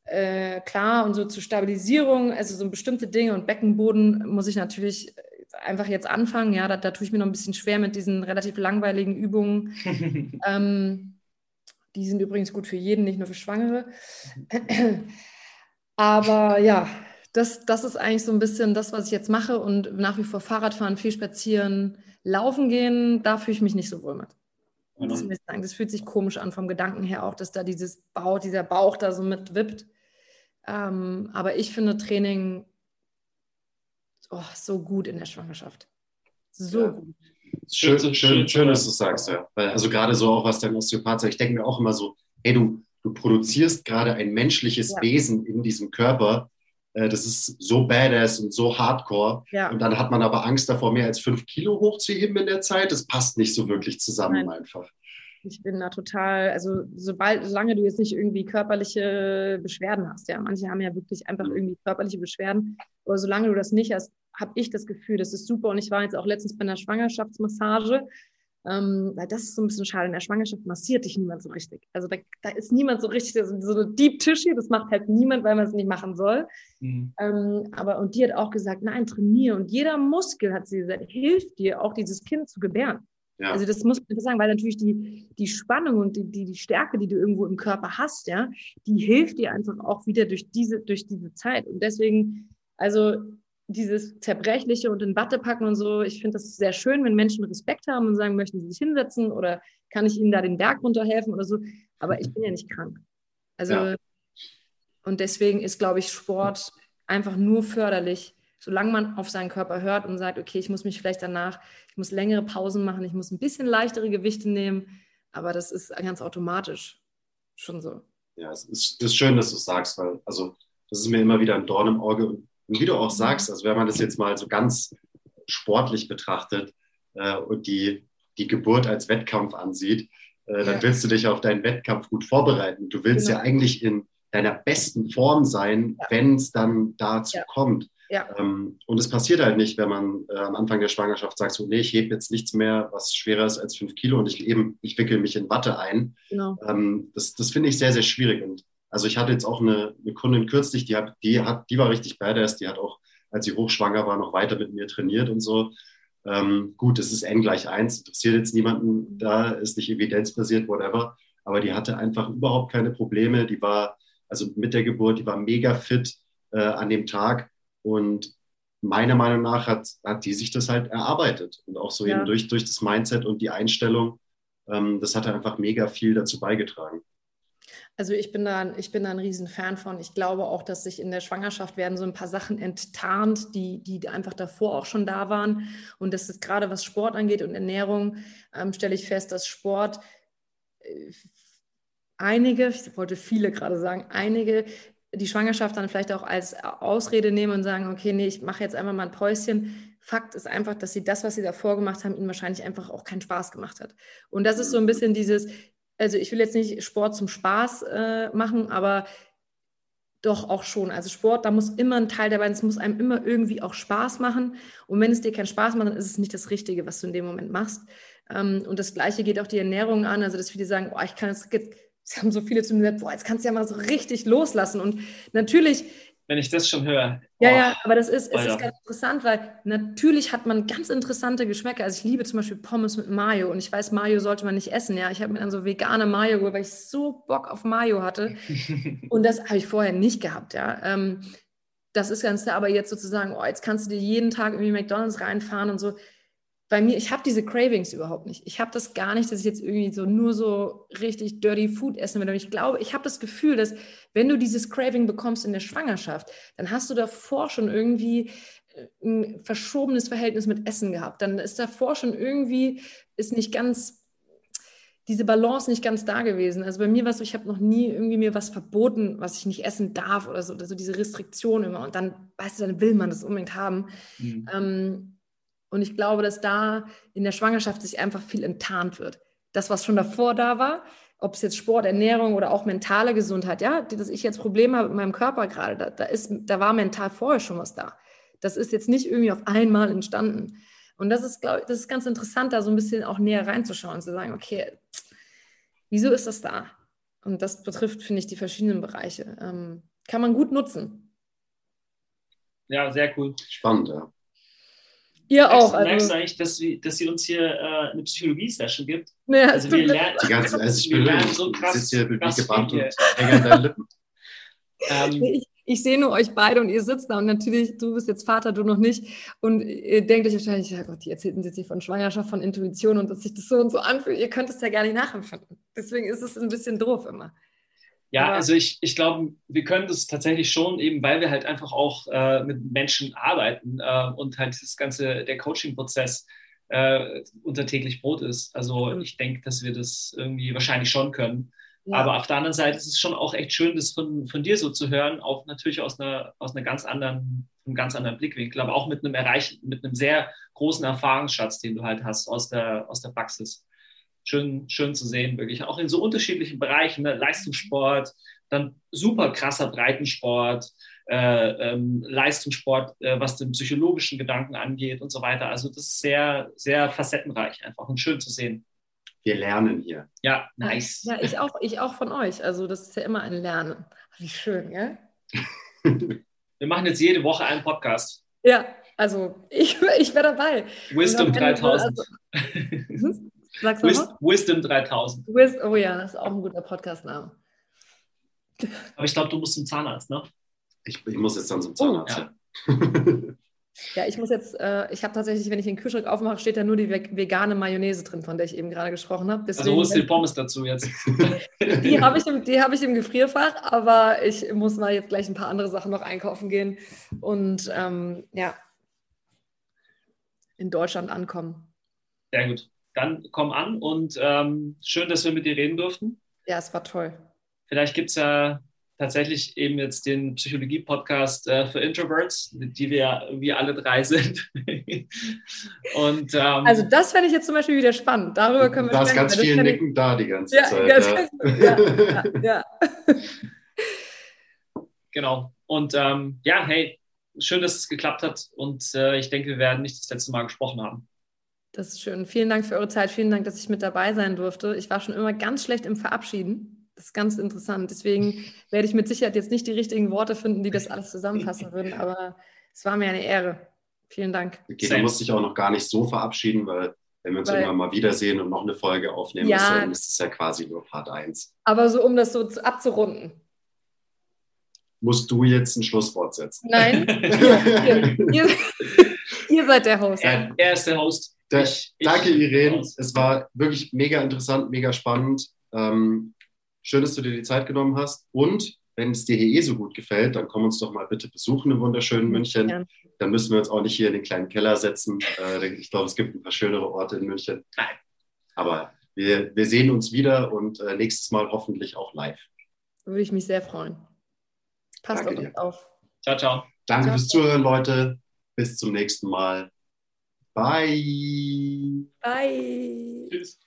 äh, klar und so zur Stabilisierung, also so bestimmte Dinge und Beckenboden muss ich natürlich einfach jetzt anfangen. Ja, da, da tue ich mir noch ein bisschen schwer mit diesen relativ langweiligen Übungen. (laughs) ähm, die sind übrigens gut für jeden, nicht nur für Schwangere. Aber ja, das, das ist eigentlich so ein bisschen das, was ich jetzt mache und nach wie vor Fahrradfahren, viel spazieren, laufen gehen, da fühle ich mich nicht so wohl mit. Das, das fühlt sich komisch an vom Gedanken her auch, dass da dieses Bauch, dieser Bauch da so mit wippt. Ähm, aber ich finde Training oh, so gut in der Schwangerschaft. So ja. gut. Schön, schön, schön, schön, dass du sagst, ja. Weil, also gerade so auch was dein Osteopath sagt, ich denke mir auch immer so, hey, du, du produzierst gerade ein menschliches ja. Wesen in diesem Körper. Äh, das ist so badass und so hardcore. Ja. Und dann hat man aber Angst davor, mehr als fünf Kilo hochzuheben in der Zeit. Das passt nicht so wirklich zusammen Nein. einfach. Ich bin da total, also sobald, solange du jetzt nicht irgendwie körperliche Beschwerden hast, ja, manche haben ja wirklich einfach mhm. irgendwie körperliche Beschwerden, aber solange du das nicht hast, habe ich das Gefühl, das ist super. Und ich war jetzt auch letztens bei einer Schwangerschaftsmassage, ähm, weil das ist so ein bisschen schade. In der Schwangerschaft massiert dich niemand so richtig. Also da, da ist niemand so richtig, so, so eine Deep Tissue, das macht halt niemand, weil man es nicht machen soll. Mhm. Ähm, aber und die hat auch gesagt, nein, trainiere. Und jeder Muskel, hat sie gesagt, hilft dir, auch dieses Kind zu gebären. Ja. Also das muss man sagen, weil natürlich die, die Spannung und die, die, die Stärke, die du irgendwo im Körper hast, ja, die hilft dir einfach auch wieder durch diese, durch diese Zeit. Und deswegen, also dieses Zerbrechliche und in Watte packen und so, ich finde das sehr schön, wenn Menschen Respekt haben und sagen, möchten sie sich hinsetzen oder kann ich ihnen da den Berg runterhelfen oder so. Aber ich bin ja nicht krank. Also, ja. und deswegen ist, glaube ich, Sport einfach nur förderlich solange man auf seinen Körper hört und sagt, okay, ich muss mich vielleicht danach, ich muss längere Pausen machen, ich muss ein bisschen leichtere Gewichte nehmen, aber das ist ganz automatisch schon so. Ja, es ist, ist schön, dass du es sagst, weil, also, das ist mir immer wieder ein Dorn im Auge. Und wie du auch sagst, also wenn man das jetzt mal so ganz sportlich betrachtet äh, und die, die Geburt als Wettkampf ansieht, äh, dann ja. willst du dich auf deinen Wettkampf gut vorbereiten. Du willst genau. ja eigentlich in deiner besten Form sein, ja. wenn es dann dazu ja. kommt. Ja. Ähm, und es passiert halt nicht, wenn man äh, am Anfang der Schwangerschaft sagt, so, nee, ich hebe jetzt nichts mehr, was schwerer ist als fünf Kilo und ich eben, ich wickel mich in Watte ein. Genau. Ähm, das das finde ich sehr, sehr schwierig. Und also ich hatte jetzt auch eine, eine Kundin kürzlich, die hat, die hat, die war richtig badass, die hat auch, als sie hochschwanger war, noch weiter mit mir trainiert und so. Ähm, gut, es ist N gleich eins, interessiert jetzt niemanden, da ist nicht evidenzbasiert, whatever. Aber die hatte einfach überhaupt keine Probleme. Die war, also mit der Geburt, die war mega fit äh, an dem Tag und meiner Meinung nach hat, hat die sich das halt erarbeitet. Und auch so ja. eben durch, durch das Mindset und die Einstellung, ähm, das hat einfach mega viel dazu beigetragen. Also ich bin da, ich bin da ein Riesenfan von. Ich glaube auch, dass sich in der Schwangerschaft werden so ein paar Sachen enttarnt, die, die einfach davor auch schon da waren. Und das ist gerade was Sport angeht und Ernährung, ähm, stelle ich fest, dass Sport äh, einige, ich wollte viele gerade sagen, einige die Schwangerschaft dann vielleicht auch als Ausrede nehmen und sagen, okay, nee, ich mache jetzt einfach mal ein Päuschen. Fakt ist einfach, dass sie das, was sie davor gemacht haben, ihnen wahrscheinlich einfach auch keinen Spaß gemacht hat. Und das ist so ein bisschen dieses, also ich will jetzt nicht Sport zum Spaß äh, machen, aber Doch, auch schon. Also Sport, da muss immer ein Teil dabei sein. Es muss einem immer irgendwie auch Spaß machen. Und wenn es dir keinen Spaß macht, dann ist es nicht das Richtige, was du in dem Moment machst. Ähm, und das Gleiche geht auch die Ernährung an. Also, dass viele sagen, oh, ich kann jetzt, es haben so viele zu mir gesagt, boah, jetzt kannst du ja mal so richtig loslassen. Und natürlich wenn ich das schon höre. Ja, oh, ja, aber das ist, es ist ganz interessant, weil natürlich hat man ganz interessante Geschmäcker. Also ich liebe zum Beispiel Pommes mit Mayo und ich weiß, Mayo sollte man nicht essen. Ja, ich habe mir dann so vegane Mayo geholt, weil ich so Bock auf Mayo hatte. (laughs) und das habe ich vorher nicht gehabt. Ja, ähm, das ist ganz klar. Aber jetzt sozusagen, oh, jetzt kannst du dir jeden Tag irgendwie McDonald's reinfahren und so bei mir, ich habe diese Cravings überhaupt nicht. Ich habe das gar nicht, dass ich jetzt irgendwie so nur so richtig dirty Food essen will. Und ich glaube, ich habe das Gefühl, dass wenn du dieses Craving bekommst in der Schwangerschaft, dann hast du davor schon irgendwie äh, ein verschobenes Verhältnis mit Essen gehabt. Dann ist davor schon irgendwie, ist nicht ganz, diese Balance nicht ganz da gewesen. Also bei mir war es so, ich habe noch nie irgendwie mir was verboten, was ich nicht essen darf oder so, oder so diese Restriktion immer. Und dann, weißt du, dann will man das unbedingt haben. Mhm. Ähm, und ich glaube, dass da in der Schwangerschaft sich einfach viel enttarnt wird. Das, was schon davor da war, ob es jetzt Sport, Ernährung oder auch mentale Gesundheit, ja, dass ich jetzt Probleme habe mit meinem Körper gerade, da, da, ist, da war mental vorher schon was da. Das ist jetzt nicht irgendwie auf einmal entstanden. Und das ist, glaube ich, das ist ganz interessant, da so ein bisschen auch näher reinzuschauen und zu sagen, okay, wieso ist das da? Und das betrifft, finde ich, die verschiedenen Bereiche. Ähm, kann man gut nutzen. Ja, sehr cool. Spannend, ja. Ihr auch. Also. Merkst du eigentlich, dass, wir, dass sie uns hier äh, eine Psychologie-Session gibt? Ja, also wir lernen, die ganze, also ich bin so krass, sitze hier mit wie gebannt und hänge an deinen Lippen. Ähm, ich, ich sehe nur euch beide und ihr sitzt da und natürlich, du bist jetzt Vater, du noch nicht. Und ihr denkt euch wahrscheinlich, ja Gott, die erzählten jetzt hier von Schwangerschaft, von Intuition und dass sich das so und so anfühlt. Ihr könnt es ja gar nicht nachempfinden. Deswegen ist es ein bisschen doof immer. Ja, Aber also ich, ich glaube, wir können das tatsächlich schon, eben weil wir halt einfach auch äh, mit Menschen arbeiten äh, und halt das ganze, der Coaching-Prozess äh, unser täglich Brot ist. Also ich denke, dass wir das irgendwie wahrscheinlich schon können. Ja. Aber auf der anderen Seite ist es schon auch echt schön, das von, von dir so zu hören, auch natürlich aus einer, aus einer ganz anderen, einem ganz anderen Blickwinkel, aber auch mit einem erreichten, mit einem sehr großen Erfahrungsschatz, den du halt hast aus der, aus der Praxis schön, schön zu sehen, wirklich. Auch in so unterschiedlichen Bereichen, ne? Leistungssport, dann super krasser Breitensport, äh, ähm, Leistungssport, äh, was den psychologischen Gedanken angeht und so weiter. Also das ist sehr, sehr facettenreich einfach und schön zu sehen. Wir lernen hier. Ja, nice. Ja, ich auch, ich auch von euch. Also das ist ja immer ein Lernen. Wie schön, gell? (laughs) Wir machen jetzt jede Woche einen Podcast. Ja, also ich, (laughs) ich wäre dabei. Wisdom 3000. Also? (laughs) Sag's Wis Wisdom 3000. Wis oh ja, das ist auch ein guter Podcast-Name. (laughs) Aber ich glaube, du musst zum Zahnarzt, ne? Ich, ich muss jetzt dann zum Zahnarzt. Oh, ja. ja. ich muss jetzt, äh, ich habe tatsächlich, wenn ich den Kühlschrank aufmache, steht da nur die vegane Mayonnaise drin, von der ich eben gerade gesprochen habe. also holst du die Pommes dazu jetzt? (laughs) die habe ich, im, hab ich im Gefrierfach, aber ich muss mal jetzt gleich ein paar andere Sachen noch einkaufen gehen und ähm, ja, in Deutschland ankommen. Sehr gut dann komm an und ähm, schön, dass wir mit dir reden durften. Ja, es war toll. Vielleicht gibt es ja tatsächlich eben jetzt den Psychologie-Podcast äh, für Introverts, die wir wie alle drei sind. (laughs) und, ähm, also das fände ich jetzt zum Beispiel wieder spannend. Darüber können wir Da ist ganz viel Nicken ich... da die ganze ja, Zeit. Ganz, ja. ja, ja, (laughs) genau. Und ähm, ja, hey, schön, dass es geklappt hat. Und äh, ich denke, wir werden nicht das letzte Mal gesprochen haben. Das ist schön. Vielen Dank für eure Zeit. Vielen Dank, dass ich mit dabei sein durfte. Ich war schon immer ganz schlecht im Verabschieden. Das ist ganz interessant. Deswegen (laughs) werde ich mit Sicherheit jetzt nicht die richtigen Worte finden, die das alles zusammenfassen (laughs) würden. Aber es war mir eine Ehre. Vielen Dank. Okay, du musst dich auch noch gar nicht so verabschieden, weil wenn wir uns weil, irgendwann mal wiedersehen und noch eine Folge aufnehmen ja, müssen, ist es ja quasi nur Part 1. Aber so, um das so abzurunden. Musst du jetzt ein Schlusswort setzen? Nein. ihr, (laughs) ihr, ihr, seid der Host. Er, er ist der Host. Ich, Danke, Irene. Es war wirklich mega interessant, mega spannend. Ähm, schön, dass du dir die Zeit genommen hast. Und wenn es dir hier eh so gut gefällt, dann komm uns doch mal bitte besuchen im wunderschönen München. Ja. Dann müssen wir uns auch nicht hier in den kleinen Keller setzen. Äh, ich glaube, es gibt ein paar schönere Orte in München. Nein. Aber wir, wir sehen uns wieder und äh, nächstes Mal hoffentlich auch live. Würde ich mich sehr freuen. Passt Danke auf dir. auf. Ciao, ciao. Danke ciao. fürs Zuhören, Leute. Bis zum nächsten Mal. Bye. Bye. Tschüss.